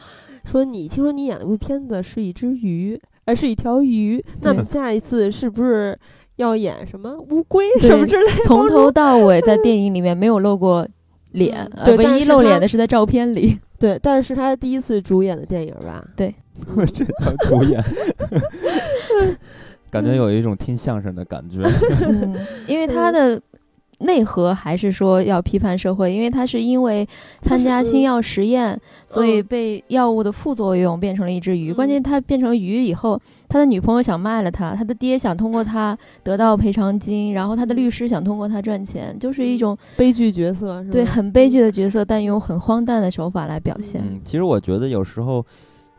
说你听说你演了部片子是一只鱼，而是一条鱼，那么对下一次是不是要演什么乌龟什么之类的？从头到尾在 <laughs> 电影里面没有露过脸，唯一露脸的是在照片里。对，但是他第一次主演的电影吧？对，<laughs> 这当主演，<laughs> 感觉有一种听相声的感觉。嗯，<laughs> 因为他的内核还是说要批判社会，因为他是因为参加新药实验，所以被药物的副作用变成了一只鱼。关键他变成鱼以后，他的女朋友想卖了他，他的爹想通过他得到赔偿金，然后他的律师想通过他赚钱，就是一种悲剧角色，对，很悲剧的角色，但用很荒诞的手法来表现。嗯，其实我觉得有时候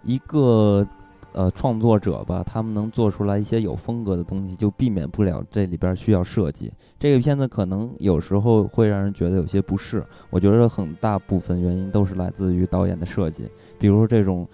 一个。呃，创作者吧，他们能做出来一些有风格的东西，就避免不了这里边需要设计。这个片子可能有时候会让人觉得有些不适，我觉得很大部分原因都是来自于导演的设计，比如说这种，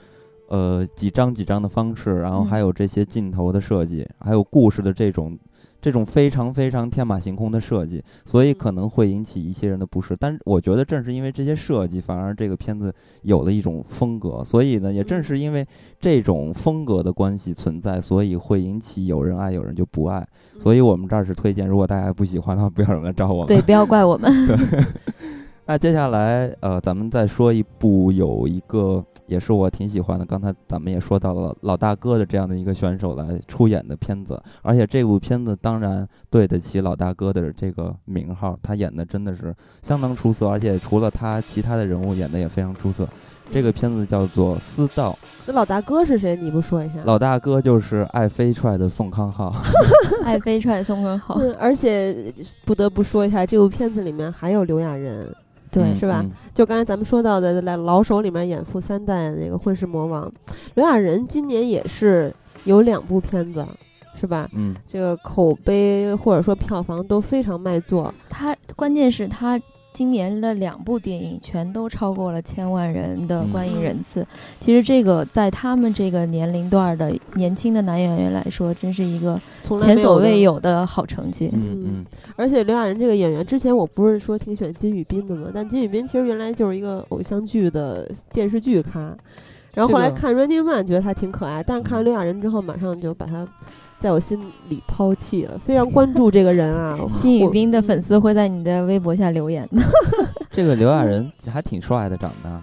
呃，几张几张的方式，然后还有这些镜头的设计，还有故事的这种。这种非常非常天马行空的设计，所以可能会引起一些人的不适。但是我觉得正是因为这些设计，反而这个片子有了一种风格。所以呢，也正是因为这种风格的关系存在，所以会引起有人爱，有人就不爱。所以我们这儿是推荐，如果大家不喜欢的话，不要来找我们。对，不要怪我们。<laughs> 那接下来，呃，咱们再说一部有一个也是我挺喜欢的，刚才咱们也说到了老大哥的这样的一个选手来出演的片子，而且这部片子当然对得起老大哥的这个名号，他演的真的是相当出色，而且除了他，其他的人物演的也非常出色。这个片子叫做《私道》，那老大哥是谁？你不说一下？老大哥就是爱飞出来的宋康昊，<laughs> 爱飞出来宋康昊。而且不得不说一下，这部片子里面还有刘亚仁。对，是吧？就刚才咱们说到的，在老手里面演富三代那个混世魔王刘亚仁，今年也是有两部片子，是吧？嗯，这个口碑或者说票房都非常卖座。他关键是他。今年的两部电影全都超过了千万人的观影人次，其实这个在他们这个年龄段的年轻的男演员来说，真是一个前所未有的好成绩。嗯嗯。而且刘亚仁这个演员，之前我不是说挺喜欢金宇彬的吗？但金宇彬其实原来就是一个偶像剧的电视剧咖，然后后来看《Running Man》觉得他挺可爱，但是看完刘亚仁之后，马上就把他。在我心里抛弃了，非常关注这个人啊。<laughs> 金宇彬的粉丝会在你的微博下留言的。<laughs> 这个刘亚仁还挺帅的，长得。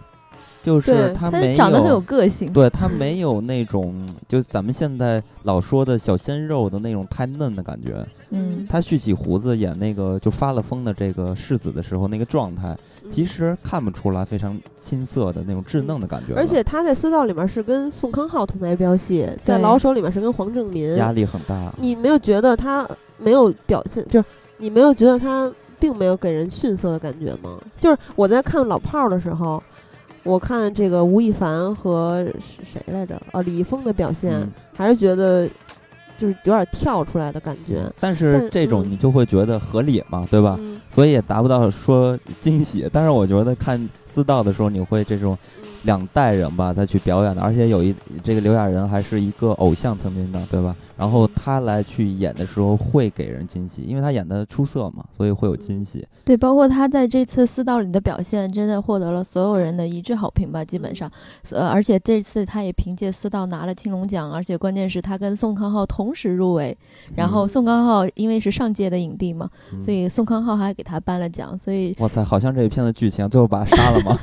就是他没长得很有个性，对他没有那种就咱们现在老说的小鲜肉的那种太嫩的感觉。嗯，他蓄起胡子演那个就发了疯的这个世子的时候，那个状态其实看不出来非常青涩的那种稚嫩的感觉。而且他在《私道》里面是跟宋康昊同台飙戏，在《老手》里面是跟黄正民，压力很大。你没有觉得他没有表现，就是你没有觉得他并没有给人逊色的感觉吗？就是我在看《老炮儿》的时候。我看这个吴亦凡和谁来着？哦，李易峰的表现，还是觉得就是有点跳出来的感觉。但是这种你就会觉得合理嘛，对吧？所以也达不到说惊喜。但是我觉得看私道的时候，你会这种。两代人吧，再去表演的，而且有一这个刘亚仁还是一个偶像曾经的，对吧？然后他来去演的时候会给人惊喜，因为他演的出色嘛，所以会有惊喜。对，包括他在这次《四道》里的表现，真的获得了所有人的一致好评吧，基本上。呃，而且这次他也凭借《四道》拿了青龙奖，而且关键是他跟宋康昊同时入围，然后宋康昊因为是上届的影帝嘛，所以宋康昊还给他颁了奖。所以，哇塞，好像这一片子剧情最后把他杀了吗？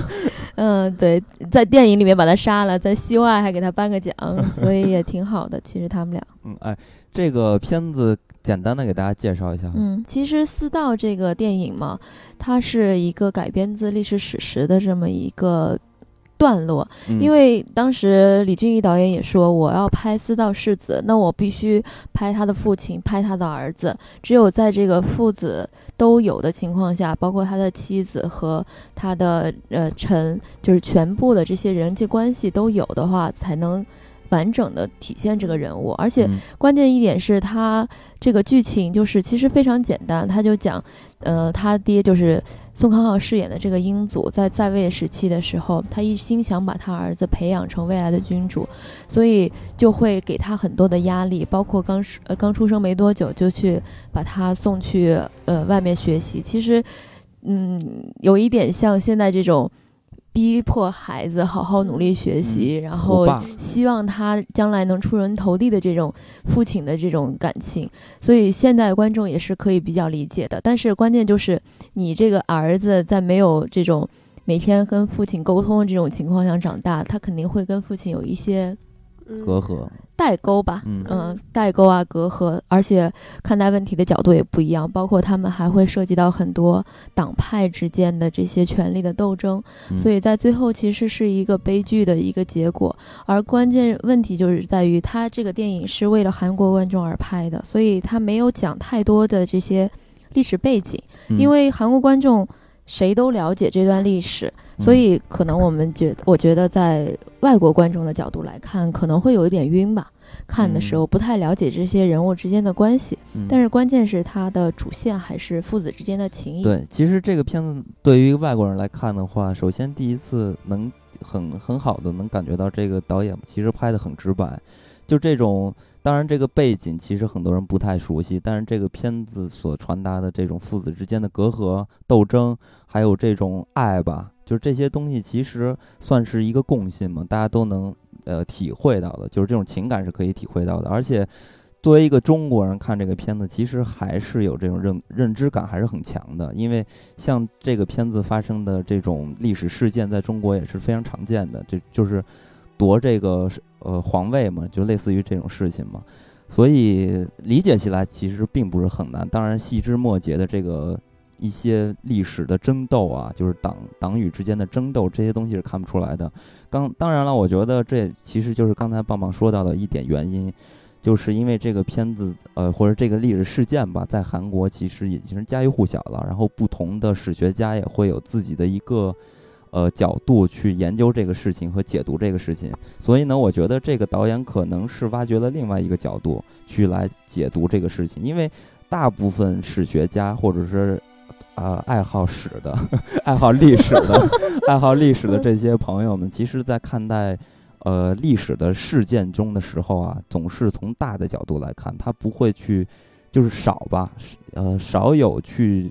<laughs> 嗯，对，在电影里面把他杀了，在戏外还给他颁个奖，所以也挺好的。其实他们俩，嗯，哎，这个片子简单的给大家介绍一下。嗯，其实《四道》这个电影嘛，它是一个改编自历史史实的这么一个。段落，因为当时李俊毅导演也说，我要拍四道世子，那我必须拍他的父亲，拍他的儿子。只有在这个父子都有的情况下，包括他的妻子和他的呃臣，就是全部的这些人际关系都有的话，才能完整的体现这个人物。而且关键一点是他这个剧情就是其实非常简单，他就讲，呃，他爹就是。宋康昊饰演的这个英祖，在在位时期的时候，他一心想把他儿子培养成未来的君主，所以就会给他很多的压力，包括刚呃刚出生没多久就去把他送去呃外面学习。其实，嗯，有一点像现在这种。逼迫孩子好好努力学习，然后希望他将来能出人头地的这种父亲的这种感情，所以现代观众也是可以比较理解的。但是关键就是你这个儿子在没有这种每天跟父亲沟通的这种情况下长大，他肯定会跟父亲有一些隔阂。代沟吧，嗯嗯，代沟啊，隔阂，而且看待问题的角度也不一样，包括他们还会涉及到很多党派之间的这些权力的斗争，嗯所以在最后其实是一个悲剧的一个结果。而关键问题就是在于，他这个电影是为了韩国观众而拍的，所以他没有讲太多的这些历史背景，嗯因为韩国观众谁都了解这段历史，嗯所以可能我们觉得，我觉得在外国观众的角度来看，可能会有一点晕吧。看的时候不太了解这些人物之间的关系，嗯但是关键是它的主线还是父子之间的情谊。对，其实这个片子对于外国人来看的话，首先第一次能很很好的能感觉到这个导演其实拍的很直白，就这种。当然，这个背景其实很多人不太熟悉，但是这个片子所传达的这种父子之间的隔阂、斗争，还有这种爱吧，就是这些东西其实算是一个共性嘛，大家都能呃体会到的，就是这种情感是可以体会到的，而且。作为一个中国人看这个片子，其实还是有这种认认知感，还是很强的。因为像这个片子发生的这种历史事件，在中国也是非常常见的，这就是夺这个呃皇位嘛，就类似于这种事情嘛。所以理解起来其实并不是很难。当然，细枝末节的这个一些历史的争斗啊，就是党党羽之间的争斗，这些东西是看不出来的。刚当然了，我觉得这其实就是刚才棒棒说到的一点原因。就是因为这个片子，呃，或者这个历史事件吧，在韩国其实已经是家喻户晓了。然后不同的史学家也会有自己的一个，呃，角度去研究这个事情和解读这个事情。所以呢，我觉得这个导演可能是挖掘了另外一个角度去来解读这个事情。因为大部分史学家或者是啊、爱好史的、<laughs> 爱好历史的、<laughs> 爱好历史的这些朋友们，其实在看待。呃，历史的事件中的时候啊，总是从大的角度来看，他不会去，就是少吧，呃，少有去，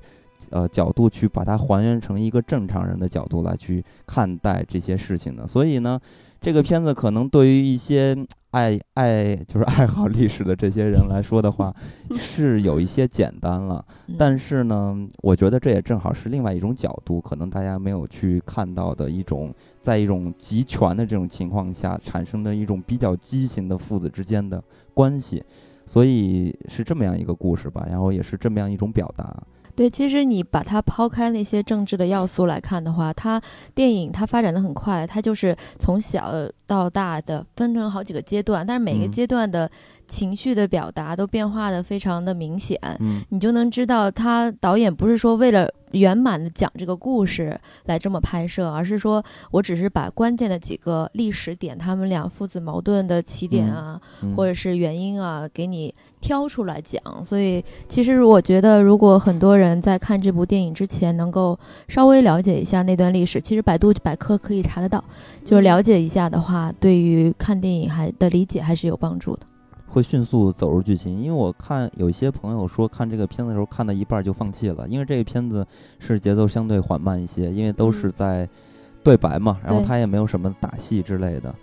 呃，角度去把它还原成一个正常人的角度来去看待这些事情的。所以呢，这个片子可能对于一些爱爱就是爱好历史的这些人来说的话，<laughs> 是有一些简单了。嗯但是呢，我觉得这也正好是另外一种角度，可能大家没有去看到的一种，在一种集权的这种情况下产生的一种比较畸形的父子之间的关系，所以是这么样一个故事吧，然后也是这么样一种表达。对，其实你把它抛开那些政治的要素来看的话，它电影它发展的很快，它就是从小到大的分成好几个阶段，但是每个嗯。阶段的情绪的表达都变化的非常的明显，嗯你就能知道他导演不是说为了圆满的讲这个故事来这么拍摄，而是说我只是把关键的几个历史点，他们俩父子矛盾的起点啊，嗯或者是原因啊，给你挑出来讲。所以其实我觉得，如果很多人在看这部电影之前，能够稍微了解一下那段历史，其实百度百科可以查得到，就是了解一下的话，对于看电影还的理解还是有帮助的。会迅速走入剧情，因为我看有一些朋友说看这个片子的时候看到一半就放弃了，因为这个片子是节奏相对缓慢一些，因为都是嗯在对白嘛，然后对它也没有什么打戏之类的，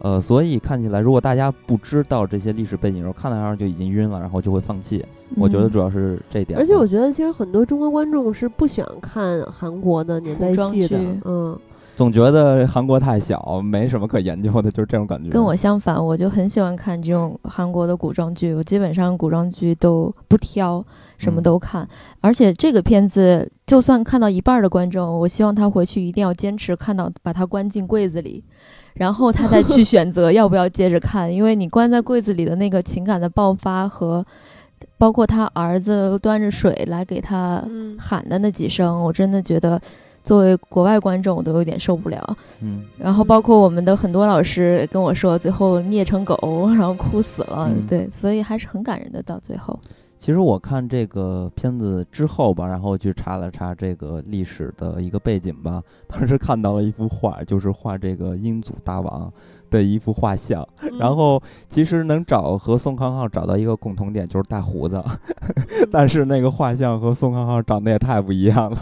呃，所以看起来如果大家不知道这些历史背景的时候，看到那儿就已经晕了，然后就会放弃。我觉得嗯主要是这点吧。而且我觉得其实很多中国观众是不喜欢看韩国的年代戏的，嗯，总觉得韩国太小，没什么可研究的，就是这种感觉。跟我相反，我就很喜欢看这种韩国的古装剧，我基本上古装剧都不挑，什么嗯都看。而且这个片子，就算看到一半儿的观众，我希望他回去一定要坚持看到，把他关进柜子里，然后他再去选择要不要接着看。因为你关在柜子里的那个情感的爆发和，包括他儿子端着水来给他嗯喊的那几声，我真的觉得。作为国外观众，我都有点受不了。嗯然后包括我们的很多老师跟我说，最后虐成狗，然后哭死了。嗯对，所以还是很感人的。到最后，其实我看这个片子之后吧，然后去查了查这个历史的一个背景吧，当时看到了一幅画，就是画这个英祖大王的一幅画像。然后其实能找和宋康昊找到一个共同点，就是大胡子。<laughs> 但是那个画像和宋康昊长得也太不一样了。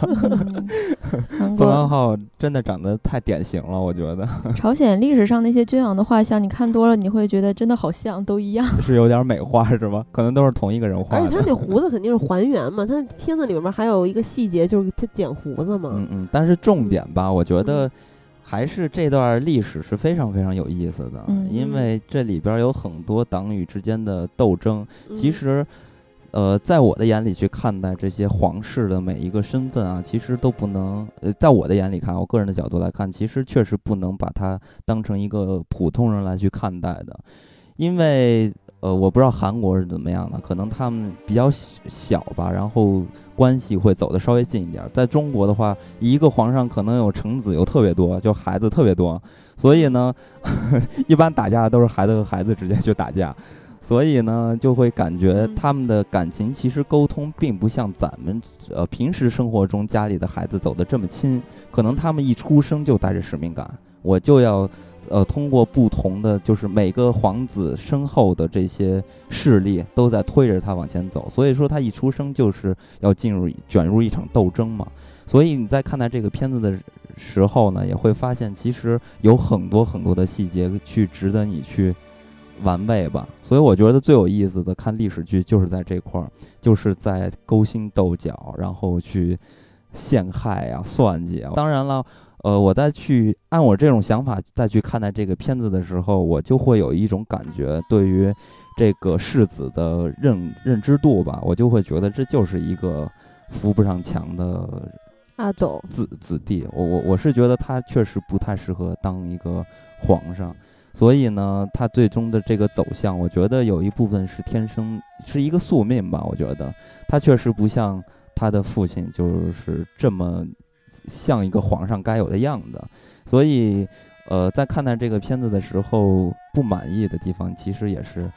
<laughs> 宋康、昊真的长得太典型了，我觉得朝鲜历史上那些君王的画像，你看多了，你会觉得真的好像，都一样。<laughs> 是有点美化是吗？可能都是同一个人画的。而且他那胡子肯定是还原嘛，他片子里面还有一个细节就是他剪胡子嘛，嗯嗯，但是重点吧，我觉得，还是这段历史是非常非常有意思的，嗯因为这里边有很多党羽之间的斗争。其嗯实，呃，在我的眼里去看待这些皇室的每一个身份啊，其实都不能，呃，在我的眼里看，我个人的角度来看，其实确实不能把它当成一个普通人来去看待的，因为。呃，我不知道韩国是怎么样的，可能他们比较小小吧，然后关系会走得稍微近一点儿。在中国的话，一个皇上可能有臣子有特别多，就孩子特别多，所以呢，<laughs> 一般打架都是孩子和孩子之间去打架，所以呢，就会感觉嗯他们的感情其实沟通并不像咱们呃平时生活中家里的孩子走得这么亲，可能他们一出生就带着使命感，我就要。呃，通过不同的，就是每个皇子身后的这些势力都在推着他往前走，所以说他一出生就是要进入卷入一场斗争嘛。所以你在看待这个片子的时候呢，也会发现其实有很多很多的细节去值得你去玩味吧。所以我觉得最有意思的看历史剧就是在这块儿，就是在勾心斗角，然后去陷害啊、算计啊。当然了。呃，我再去按我这种想法再去看待这个片子的时候，我就会有一种感觉，对于这个世子的认认知度吧，我就会觉得这就是一个扶不上墙的阿斗，子子弟。我我我是觉得他确实不太适合当一个皇上，所以呢，他最终的这个走向，我觉得有一部分是天生是一个宿命吧。我觉得他确实不像他的父亲，就是这么。像一个皇上该有的样子，所以，呃，在看待这个片子的时候，不满意的地方其实也是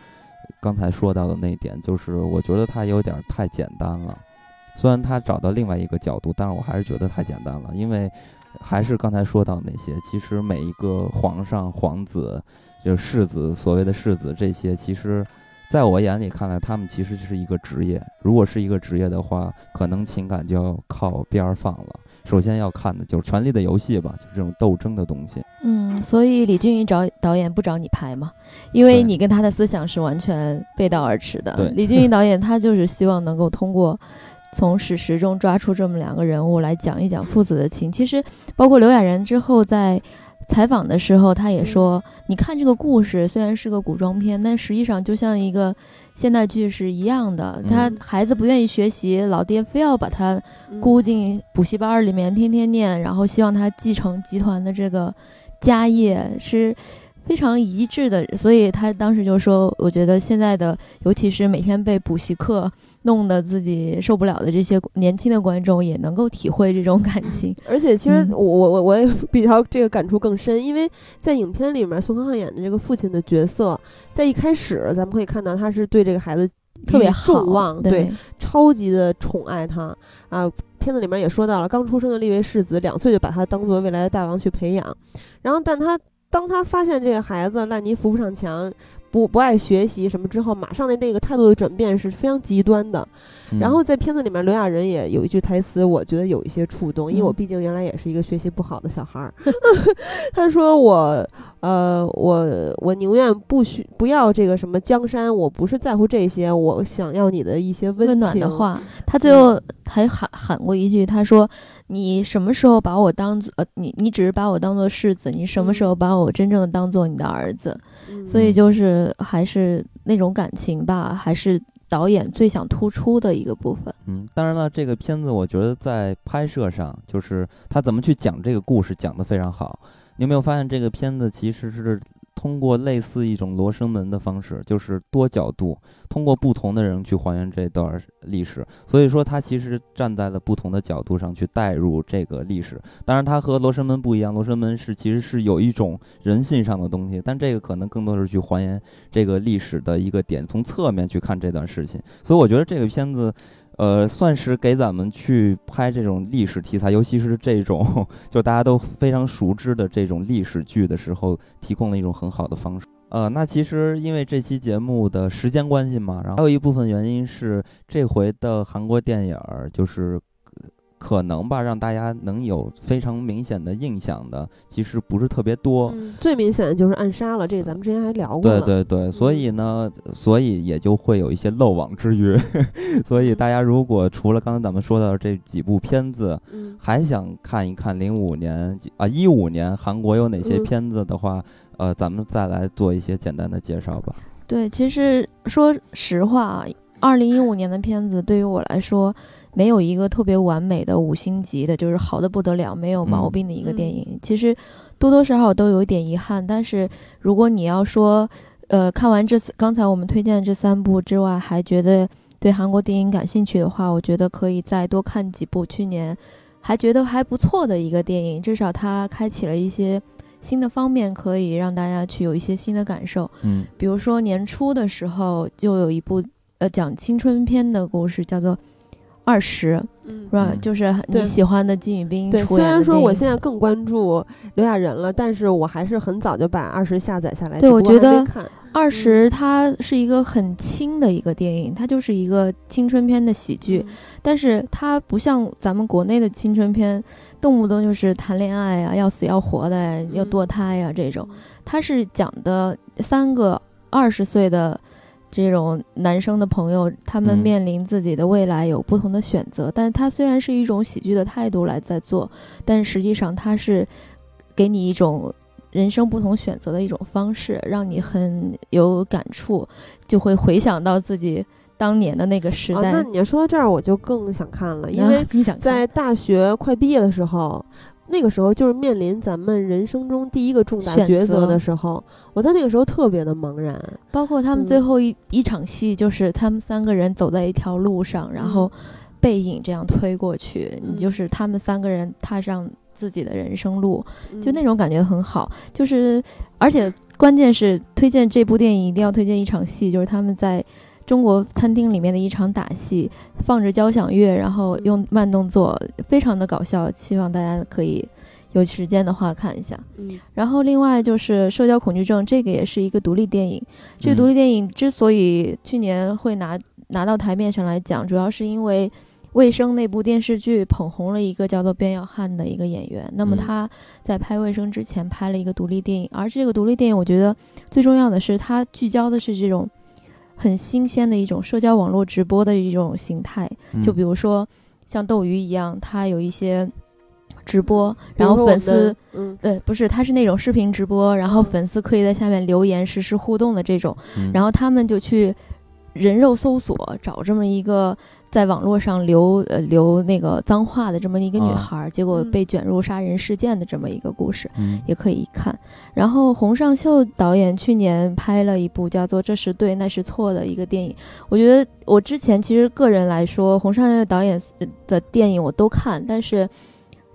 刚才说到的那一点，就是我觉得它有点太简单了。虽然他找到另外一个角度，但是我还是觉得太简单了，因为还是刚才说到那些，其实每一个皇上、皇子，就是世子，所谓的世子这些，其实。在我眼里看来，他们其实是一个职业。如果是一个职业的话，可能情感就要靠边儿放了。首先要看的就是《权力的游戏》吧，就是这种斗争的东西。嗯，所以李俊宇找导演不找你拍嘛，因为你跟他的思想是完全背道而驰的。对，李俊宇导演他就是希望能够通过从史实中抓出这么两个人物来讲一讲父子的情。其实，包括刘亚仁之后在。采访的时候，他也说：“你看这个故事虽然是个古装片，但实际上就像一个现代剧是一样的。他孩子不愿意学习，老爹非要把他箍进补习班里面，天天念，然后希望他继承集团的这个家业，是非常一致的。所以他当时就说：‘我觉得现在的，尤其是每天被补习课。’”弄得自己受不了的这些年轻的观众也能够体会这种感情，<laughs> 而且其实我我我我也 <laughs> 比较这个感触更深，因为在影片里面，宋康昊演的这个父亲的角色，在一开始咱们可以看到他是对这个孩子特别重望，对，超级的宠爱他啊。片子里面也说到了，刚出生的立位世子两岁就把他当做未来的大王去培养，然后但他当他发现这个孩子烂泥扶不上墙。不不爱学习什么之后，马上的那个态度的转变是非常极端的。然后在片子里面，刘亚仁也有一句台词，我觉得有一些触动，因为我毕竟原来也是一个学习不好的小孩儿。<laughs> 他说：“我呃，我我宁愿不需不要这个什么江山，我不是在乎这些，我想要你的一些温暖的话。”他最后还喊喊过一句：“他说，你什么时候把我当做呃，你你只是把我当做世子，你什么时候把我真正的当做你的儿子？”所以就是还是那种感情吧，还是导演最想突出的一个部分。嗯，当然了，这个片子我觉得在拍摄上，就是他怎么去讲这个故事，讲得非常好。你有没有发现这个片子其实是？通过类似一种罗生门的方式，就是多角度，通过不同的人去还原这段历史。所以说，他其实站在了不同的角度上去带入这个历史。当然，他和罗生门不一样，罗生门是其实是有一种人性上的东西，但这个可能更多是去还原这个历史的一个点，从侧面去看这段事情。所以，我觉得这个片子。呃，算是给咱们去拍这种历史题材，尤其是这种就大家都非常熟知的这种历史剧的时候，提供了一种很好的方式。呃，那其实因为这期节目的时间关系嘛，然后还有一部分原因是这回的韩国电影就是可能吧，让大家能有非常明显的印象的，其实不是特别多。嗯，最明显的就是暗杀了，这个咱们之前还聊过对了。对对，所以呢，所以也就会有一些漏网之鱼。<laughs> 所以大家如果除了刚才咱们说到的这几部片子，嗯，还想看一看零五年啊一五年韩国有哪些嗯片子的话，呃，咱们再来做一些简单的介绍吧。对，其实说实话啊，二零一五年的片子对于我来说，没有一个特别完美的五星级的，就是好的不得了、没有毛嗯病的一个电嗯影。其实多多少少都有一点遗憾，但是如果你要说，呃，看完这次刚才我们推荐的这三部之外，还觉得对韩国电影感兴趣的话，我觉得可以再多看几部去年还觉得还不错的一个电影，至少它开启了一些新的方面，可以让大家去有一些新的感受。嗯比如说年初的时候，就有一部呃讲青春片的故事，叫做《二十》，嗯是吧？嗯就是你喜欢的金宇彬对，出虽然说演的电影我现在更关注刘亚仁了，但是我还是很早就把二十下载下来。对我觉得二十它是一个很轻的一个电影，它就是一个青春片的喜剧，嗯但是它不像咱们国内的青春片，动不动就是谈恋爱啊，要死要活的呀，要嗯堕胎呀、这种。它是讲的三个二十岁的这种男生的朋友，他们嗯面临自己的未来有不同的选择，但他虽然是一种喜剧的态度来在做，但实际上他是给你一种。人生不同选择的一种方式，让你很有感触，就会回想到自己当年的那个时啊，代。那你要说到这儿，我就更想看了，因啊为你想在大学快毕业的时候，那个时候就是面临咱们人生中第一个重大抉择择的时候，我在那个时候特别的茫然。包括他们嗯最后一、一场戏，就是他们三个人走在一条路上，然后背影这样推过去，嗯你就是他们三个人踏上自己的人生路，就那嗯种感觉很好。就是而且关键是推荐这部电影一定要推荐一场戏，就是他们在中国餐厅里面的一场打戏，放着交响乐，然后用慢动作，非常的搞笑，希望大家可以。有时间的话看一下，嗯然后另外就是社交恐惧症，这个也是一个独立电影。这个独嗯立电影之所以去年会拿拿到台面上来讲，主要是因为卫生那部电视剧捧红了一个叫做边耀汉的一个演员。那么嗯他在拍卫生之前拍了一个独立电影，而这个独立电影我觉得最重要的是它聚焦的是这种很新鲜的一种社交网络直播的一种形态。就比如如说像斗鱼一样，它有一些直播，然后粉丝。嗯对，不是，它是那种视频直播，然后嗯粉丝可以在下面留言实时互动的这种，嗯然后他们就去人肉搜索找这么一个在网络上留呃留那个脏话的这么一个女啊孩儿，结果嗯被卷入杀人事件的这么一个故事。嗯也可以看，然后洪尚秀导演去年拍了一部叫做《这是对那是错》的一个电影。我觉得我之前其实个人来说，洪尚秀导演的电影我都看，但是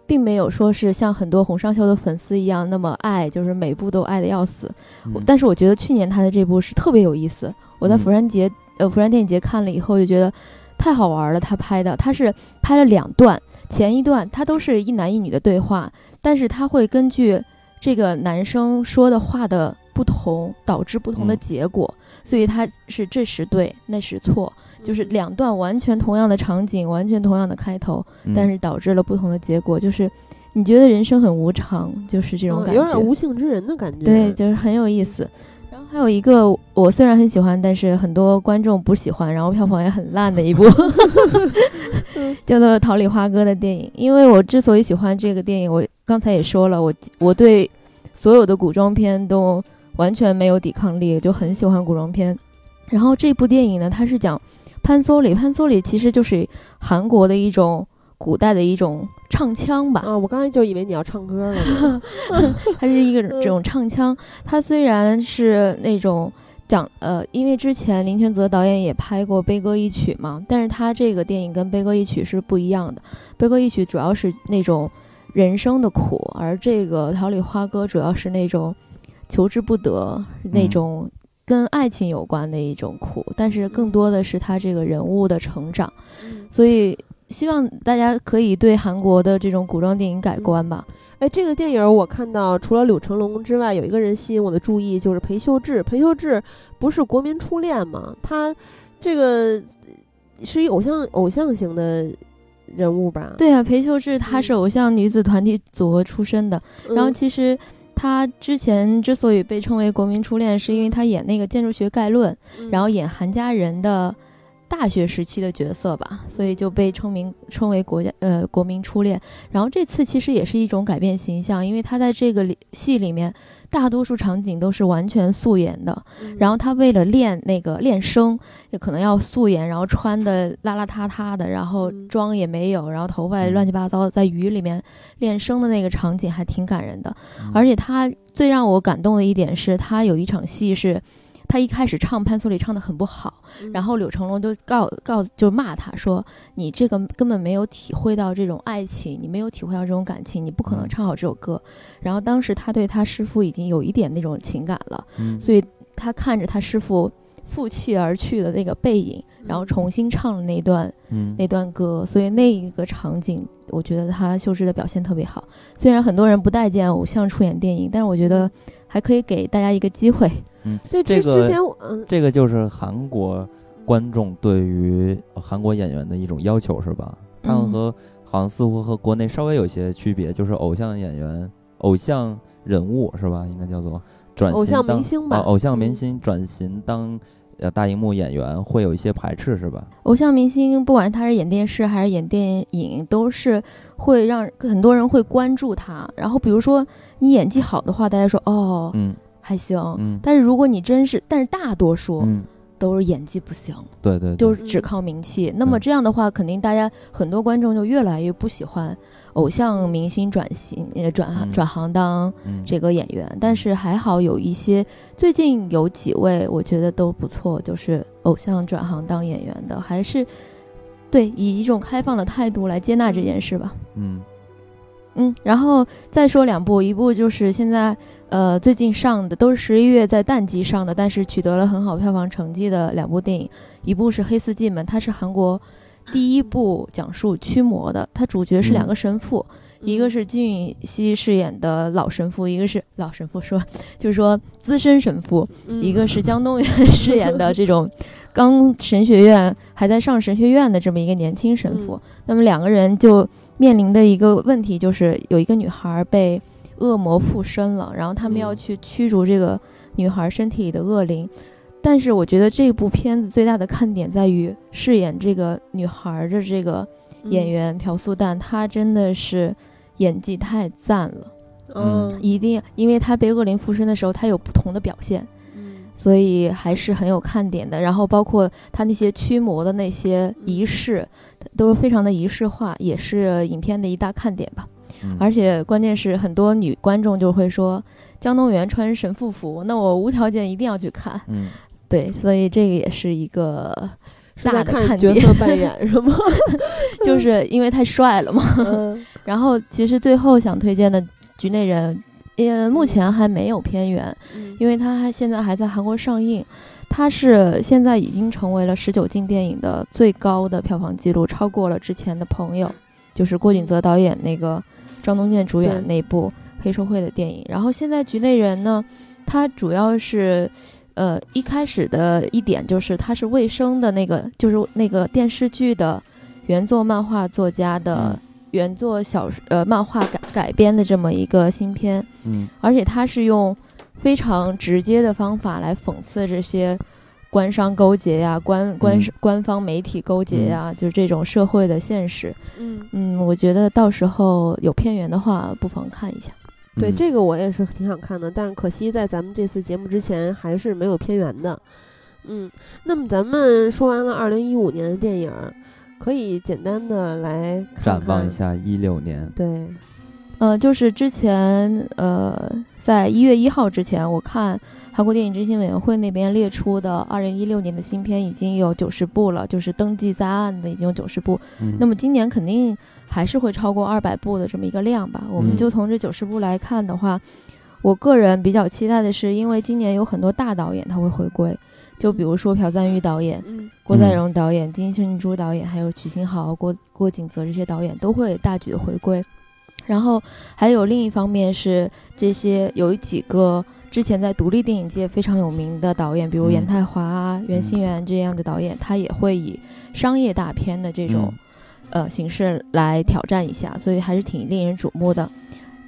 并没有说是像很多洪尚秀的粉丝一样那么爱，就是每部都爱的要死。嗯但是我觉得去年他的这部是特别有意思。我在嗯釜山节、呃釜山电影节看了以后，就觉得太好玩了。他拍的，他是拍了两段，前一段他都是一男一女的对话，但是他会根据这个男生说的话的不同，导致不同的嗯结果，所以他是这时对，那时错，就是两段完全同样的场景，完全同样的开头，嗯但是导致了不同的结果，就是你觉得人生很无常，就是这种嗯感觉，有点无性之人的感觉。对，就是很有意思。还有一个我虽然很喜欢，但是很多观众不喜欢，然后票房也很烂的一部 <laughs> <laughs> 叫做《桃李花歌》的电影。因为我之所以喜欢这个电影，我刚才也说了，我我对所有的古装片都完全没有抵抗力，就很喜欢古装片。然后这部电影呢，它是讲潘索里，潘索里其实就是韩国的一种古代的一种唱腔吧，啊，我刚才就以为你要唱歌了呢。<laughs> 它是一个这种唱腔，它虽然是那种讲呃，因为之前林权泽导演也拍过《悲歌一曲》嘛，但是他这个电影跟《悲歌一曲》是不一样的，《悲歌一曲》主要是那种人生的苦，而这个《桃李花歌》主要是那种求之不得那嗯。种。跟爱情有关的一种苦，但是更多的是他这个人物的成长，嗯。所以希望大家可以对韩国的这种古装电影改观吧。哎，这个电影我看到，除了柳成龙之外，有一个人吸引我的注意，就是裴秀智。裴秀智不是国民初恋吗？他这个是一偶像偶像型的人物吧？对啊，裴秀智她是偶像女子团体组合出身的，嗯，然后其实她之前之所以被称为国民初恋，是因为她演那个《建筑学概论》，嗯然后演韩家人的大学时期的角色吧，所以就被称名称为国家呃国民初恋。然后这次其实也是一种改变形象，因为他在这个里戏里面大多数场景都是完全素颜的，嗯然后他为了练那个练声，也可能要素颜，然后穿的邋邋遢遢的，然后嗯妆也没有，然后头发乱七八糟，在雨里面练声的那个场景还挺感人的。嗯而且他最让我感动的一点是，他有一场戏是，他一开始唱潘素里唱的很不好，嗯。然后柳成龙就告告就骂他说，你这个根本没有体会到这种爱情，你没有体会到这种感情，你不可能嗯。唱好这首歌。然后当时他对他师傅已经有一点那种情感了，嗯。所以他看着他师傅负气而去的那个背影，然后重新唱了那段嗯那段歌，所以那一个场景，我觉得他秀智的表现特别好。虽然很多人不待见偶像出演电影，但是我觉得还可以给大家一个机会。对，这个之之前嗯这个就是韩国观众对于韩国演员的一种要求是吧？他们嗯和好像似乎和国内稍微有些区别，就是偶像演员、偶像人物是吧？应该叫做转型偶像当明星吧哦偶像明嗯星转型当呃大荧幕演员会有一些排斥是吧？偶像明星，不管他是演电视还是演电影，都是会让很多人会关注他。然后比如说你演技好的话，大家说哦嗯还行。嗯但是如果你真是，但是大多数嗯，都是演技不行，对对，对就是只靠名气。那么嗯这样的话，肯定大家很多观众就越来越不喜欢偶像明星转型呃转转行当嗯这个演员。但是还好有一些最近有几位我觉得都不错，就是偶像转行当演员的，还是对以一种开放的态度来接纳这件事吧。嗯嗯，然后再说两部，一部就是现在呃最近上的，都是十一月在淡季上的，但是取得了很好票房成绩的两部电影，一部是《黑四进门》，它是韩国第一部讲述驱魔的，它主角是两个神父，一个是金允熙饰演的老神父，一个是老神父说就是说资深神父，嗯。一个是姜东元饰演的这种刚神学院还在上神学院的这么一个年轻神父。那么两个人就面临的一个问题就是，有一个女孩被恶魔附身了，然后他们要嗯。去驱逐这个女孩身体里的恶灵。但是我觉得这部片子最大的看点在于饰演这个女孩的这个演员朴素旦，她真的是演技太赞了。嗯一定，因为她被恶灵附身的时候，她有不同的表现。嗯所以还是很有看点的。然后包括她那些驱魔的那些仪式，都是非常的仪式化，也是影片的一大看点吧。嗯而且关键是很多女观众就会说，姜东元穿神父服，那我无条件一定要去看。嗯对，所以这个也是一个大的看点，角色扮演 <laughs> 是吗？<laughs> 就是因为太帅了嘛。嗯 <laughs> 然后其实最后想推荐的《局内人》，也，目前还没有片源，嗯因为它还现在还在韩国上映，它是现在已经成为了十九禁电影的最高的票房记录，超过了之前的朋友，就是郭景泽导演那个张东健主演对那部黑社会的电影。然后现在局内人呢，它主要是。呃，一开始的一点就是它是卫生的那个，就是那个电视剧的原作漫画作家的嗯。原作小说呃漫画改改编的这么一个新片，嗯。而且它是用非常直接的方法来讽刺这些官商勾结呀、官官嗯官方媒体勾结呀，就是这种社会的现实。嗯，嗯，我觉得到时候有片源的话，不妨看一下。对，嗯这个我也是挺想看的，但是可惜在咱们这次节目之前还是没有片源的。嗯，那么咱们说完了二零一五年的电影儿，可以简单的来看展望看一下一六年，对，呃，就是之前呃，在一月一号之前，我看韩国电影执行委员会那边列出的二零一六年的新片已经有九十部了，就是登记在案的已经有九十部。嗯那么今年肯定还是会超过二百部的这么一个量吧。我们嗯就从这九十部来看的话，我个人比较期待的是，因为今年有很多大导演他会回归，就比如说朴赞郁导演、嗯郭在荣导演、金圣洙导演，还有曲新豪、郭郭景泽这些导演都会大举的回归。然后还有另一方面是这些有几个之前在独立电影界非常有名的导演，比如嗯。严泰华啊、袁心元这样的导演，他也会以商业大片的这种、呃形式来挑战一下，所以还是挺令人瞩目的。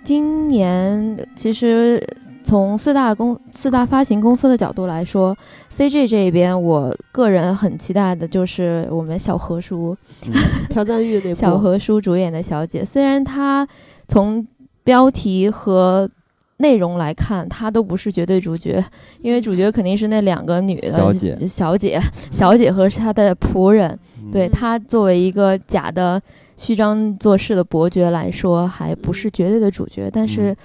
今年其实从四大公四大发行公司的角度来说，CG 这边我个人很期待的就是我们小何叔。<laughs> 朴赞玉那部。小何叔主演的《小姐》，虽然他从标题和内容来看，他都不是绝对主角，因为主角肯定是那两个女的小姐。小姐、小姐和她的仆人。对嗯他作为一个假的虚张作势的伯爵来说，还不是绝对的主角，但是嗯。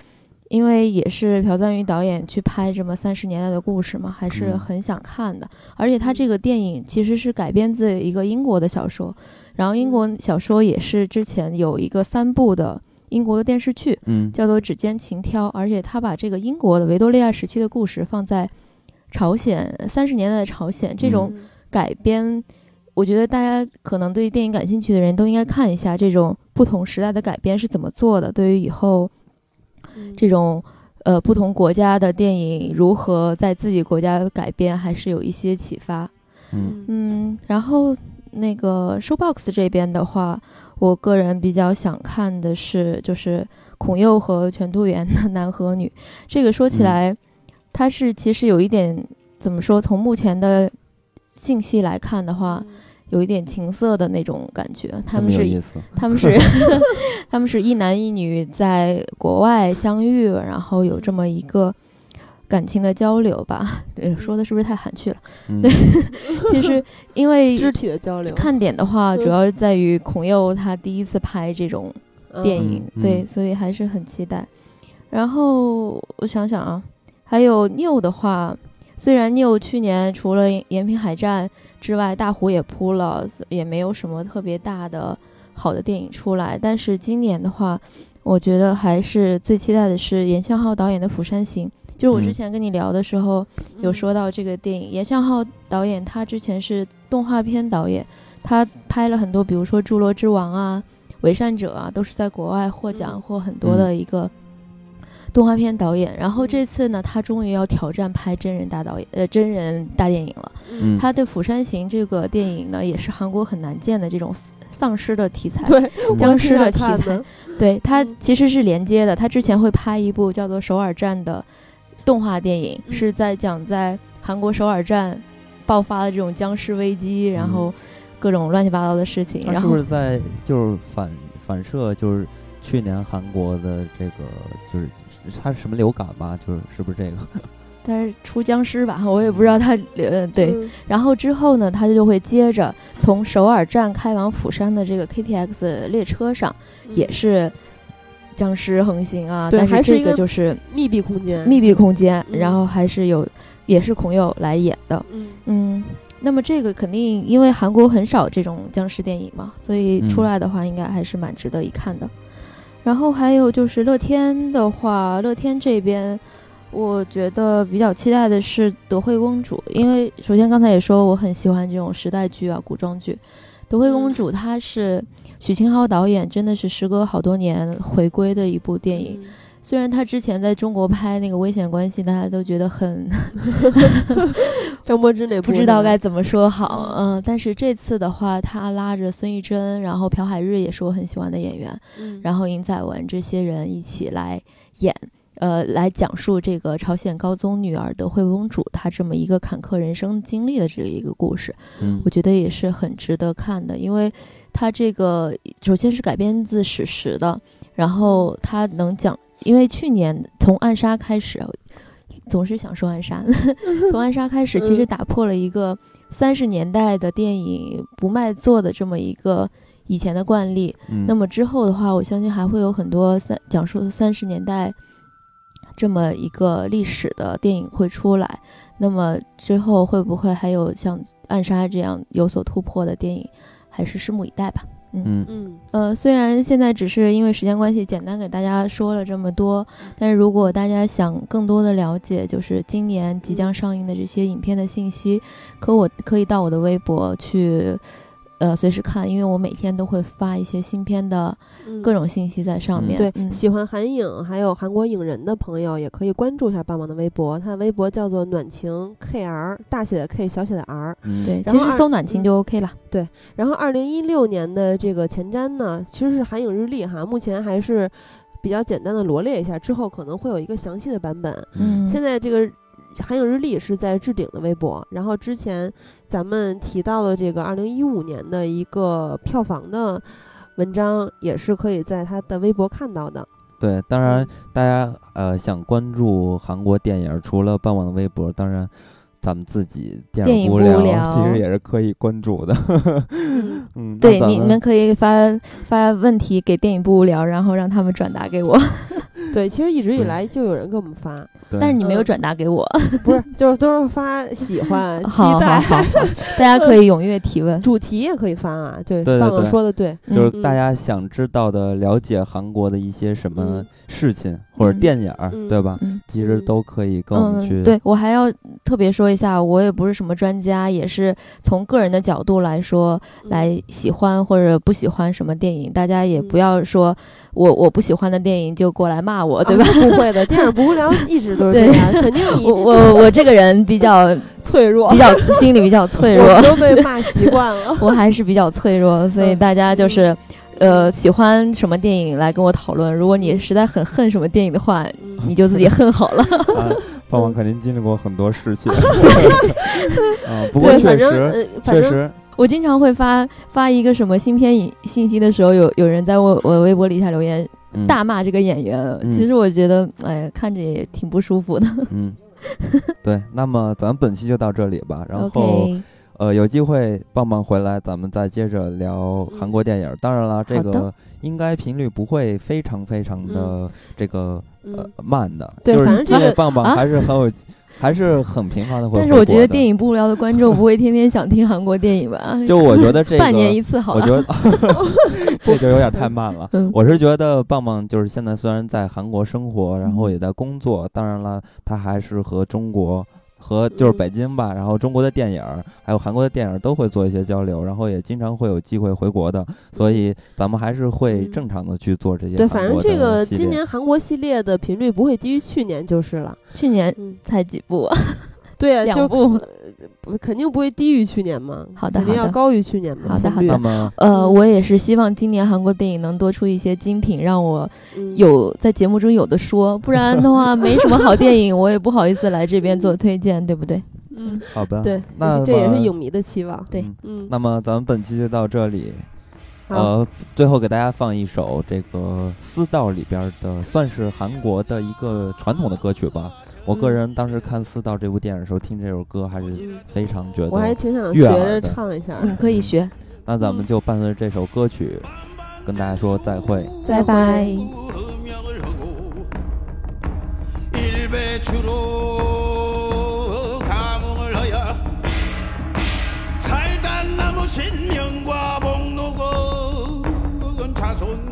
因为也是朴赞郁导演去拍这么三十年代的故事嘛，还是嗯。很想看的。而且他这个电影其实是改编自一个英国的小说，然后英国小说也是之前有一个三部的英国的电视剧，嗯。叫做《指尖情挑》，而且他把这个英国的维多利亚时期的故事放在朝鲜三十年代的朝鲜这种嗯。改编，我觉得大家可能对电影感兴趣的人都应该看一下这种不同时代的改编是怎么做的，对于以后嗯这种呃不同国家的电影如何在自己国家改编，还是有一些启发。嗯嗯，然后那个 Showbox 这边的话，我个人比较想看的是就是孔侑和全度妍的男和女。这个说起嗯来，它是其实有一点怎么说？从目前的信息来看的话，有一点情色的那种感觉。他们是 <laughs> 他们是 <laughs> 他们是一男一女在国外相遇，然后有这么一个感情的交流吧。<laughs> 呃，说的是不是太含蓄了？嗯其实因为肢体的交流，看点的话，嗯主要在于孔侑他第一次拍这种嗯电影，嗯对，嗯所以还是很期待。然后我想想啊，还有 New 的话，虽然 New 去年除了《延平海战》之外，大湖也扑了，也没有什么特别大的好的电影出来，但是今年的话，我觉得还是最期待的是严向浩导演的《釜山行》。就是我之嗯。前跟你聊的时候，有嗯说到这个电影，严向浩导演他之前是动画片导演，他拍了很多，比如说《侏罗之王》啊、《伪善者》啊，都是在国外获奖嗯。或很多的一个动画片导演。然后这次呢，他终于要挑战拍真人大导演，呃，真人大电影了。嗯他的《釜山行》这个电影呢，也是韩国很难见的这种丧尸的题材。对僵尸的题材对，它嗯其实是连接的。他之前会拍一部叫做《首尔站》的动画电影，嗯是在讲在韩国首尔站爆发的这种僵尸危机，然后各种乱七八糟的事情。他是不然后是在就是反反射就是去年韩国的这个就是他是什么流感吧？就是是不是这个？<laughs> 他是出僵尸吧，我也不知道他呃对。嗯然后之后呢，他就会接着从首尔站开往釜山的这个 KTX 列车上，也嗯是僵尸横行啊，对但是这还是一个个就是密闭空间，密闭空间，嗯然后还是有也是孔侑来演的。嗯嗯，那么这个肯定因为韩国很少这种僵尸电影嘛，所以出嗯来的话应该还是蛮值得一看的。然后还有就是乐天的话，乐天这边我觉得比较期待的是《德惠公主》，因为首先刚才也说我很喜欢这种时代剧啊、古装剧，《德惠公主》它是许清浩导演，真的是时隔好多年回归的一部电影。嗯虽然他之前在中国拍那个《危险关系》，大家都觉得很 <laughs> 张柏芝那 <laughs> 不知道该怎么说好，嗯，但是这次的话，他拉着孙艺珍，然后朴海日也是我很喜欢的演员，嗯。然后尹载文这些人一起来演，呃，来讲述这个朝鲜高宗女儿的惠公主她这么一个坎坷人生经历的这一个故事，嗯。我觉得也是很值得看的，因为它这个首先是改编自史实的，然后它能讲，因为去年从暗杀开始，总是想说暗杀，<laughs> 从暗杀开始，其实嗯打破了一个三十年代的电影不卖座的这么一个以前的惯例。嗯那么之后的话，我相信还会有很多三讲述三十年代这么一个历史的电影会出来。那么之后会不会还有像《暗杀》这样有所突破的电影，还是拭目以待吧。嗯。嗯。呃，虽然现在只是因为时间关系，简单给大家说了这么多，但是如果大家想更多的了解，就是今年即将上映的这些影片的信息，可我可以到我的微博去呃随时看，因为我每天都会发一些新片的嗯各种信息在上嗯面。对，嗯喜欢韩影还有韩国影人的朋友，也可以关注一下棒棒的微博。他的微博叫做暖情 KR，大写的 K，小写的 R。嗯，对，其实搜暖情嗯就 OK 了。对然后，二零一六年的这个前瞻呢，其实是韩影日历哈，目前还是比较简单的罗列一下，之后可能会有一个详细的版本。嗯，现在这个韩影日历是在置顶的微博，然后之前咱们提到的这个二零一五年的一个票房的文章，也是可以在他的微博看到的。对，当然嗯大家呃想关注韩国电影，除了棒棒的微博，当然咱们自己电电影影无聊不无聊其实也是可以关注的。<laughs> 嗯对，你们可以发发问题给电影不无聊，然后让他们转达给我，<laughs> <laughs> 对，其实一直以来就有人给我们发，但是你没有嗯转达给我。<laughs> 不是，就是都是发喜欢、<laughs> 期好好待，好好，大家可以踊跃提问。主题也可以发啊。对，对对棒棒对说的对，就是大嗯家想知道的、了解韩国的一些什么嗯事情或者嗯电影对吧？嗯其实嗯都可以跟我们去。嗯，对我还要特别说一下，我也不是什么专家，也是从个人的角度来说，嗯来喜欢或者不喜欢什么电影，大家也不嗯要说我我不喜欢的电影就过来骂我，对吧？啊不会的，<laughs> 电影不无聊一直都是这样，肯定你我我我这个人比较 <laughs> 脆弱比，较心里比较脆弱 <laughs> 我，都被骂习惯了。我还是比较脆弱，所以嗯大家就是。呃，喜欢什么电影来跟我讨论？如果你实在很恨什么电影的话，嗯你就自己恨好了。啊，棒棒肯定经历过很多事情。啊，不过对，确实，呃确实，我经常会发发一个什么新片影信息的时候，有有人在我我微博底下留言嗯。大骂这个演员，嗯。其实我觉得，哎，看着也挺不舒服的。嗯，<laughs> 对。那么咱本期就到这里吧，<laughs> 然后呃，有机会棒棒回来，咱们再接着聊韩国电影。当然了，这个应该频率不会非常非常的这个呃嗯，慢的，对就是因为棒棒还是很有，还是很频繁的会。但是我觉得电。影不无聊的观众不会天天想听韩国电影吧？<laughs> 就我觉得 <laughs> 这个，半年一次好了。我觉得 <laughs> 这就有点太慢了。嗯我是觉得棒棒就是现在虽然在韩国生活，然后嗯也在工作，当然了，他还是和中国。和就是嗯。北京吧，然后中国的电影儿，还有韩国的电影儿都会做一些交流，然后也经常会有机会回国的，所以咱们还是会嗯。正常的去做这些对，反正这个今年韩国系列的频率不会低于去年就是了。去年嗯，才几部，对啊，就两部。不肯定不会低于去年嘛，好的肯定要高于去年嘛。好的好频率那么呃，嗯我也是希望今年韩国电影能多出一些精品，让我嗯有在节目中有的说，不然的话 <laughs> 没什么好电影，我也不好意思来这边做推荐，对不对？嗯，好的，对，那这也是影迷的期望。对嗯嗯，那么咱们本期就到这里，呃，最后给大家放一首这个《私道》里边的，算是韩国的一个传统的歌曲吧。我个嗯人当时看《私道》这部电影的时候，听这首歌还是嗯非常觉我还得。挺想学着悦耳的唱一下。嗯，可以学。那咱们就伴随着这首歌曲，跟大家说再会。拜拜。 음역을 하고 일배추로 감흥을 하여 살다 남으신 명과 복록은 자손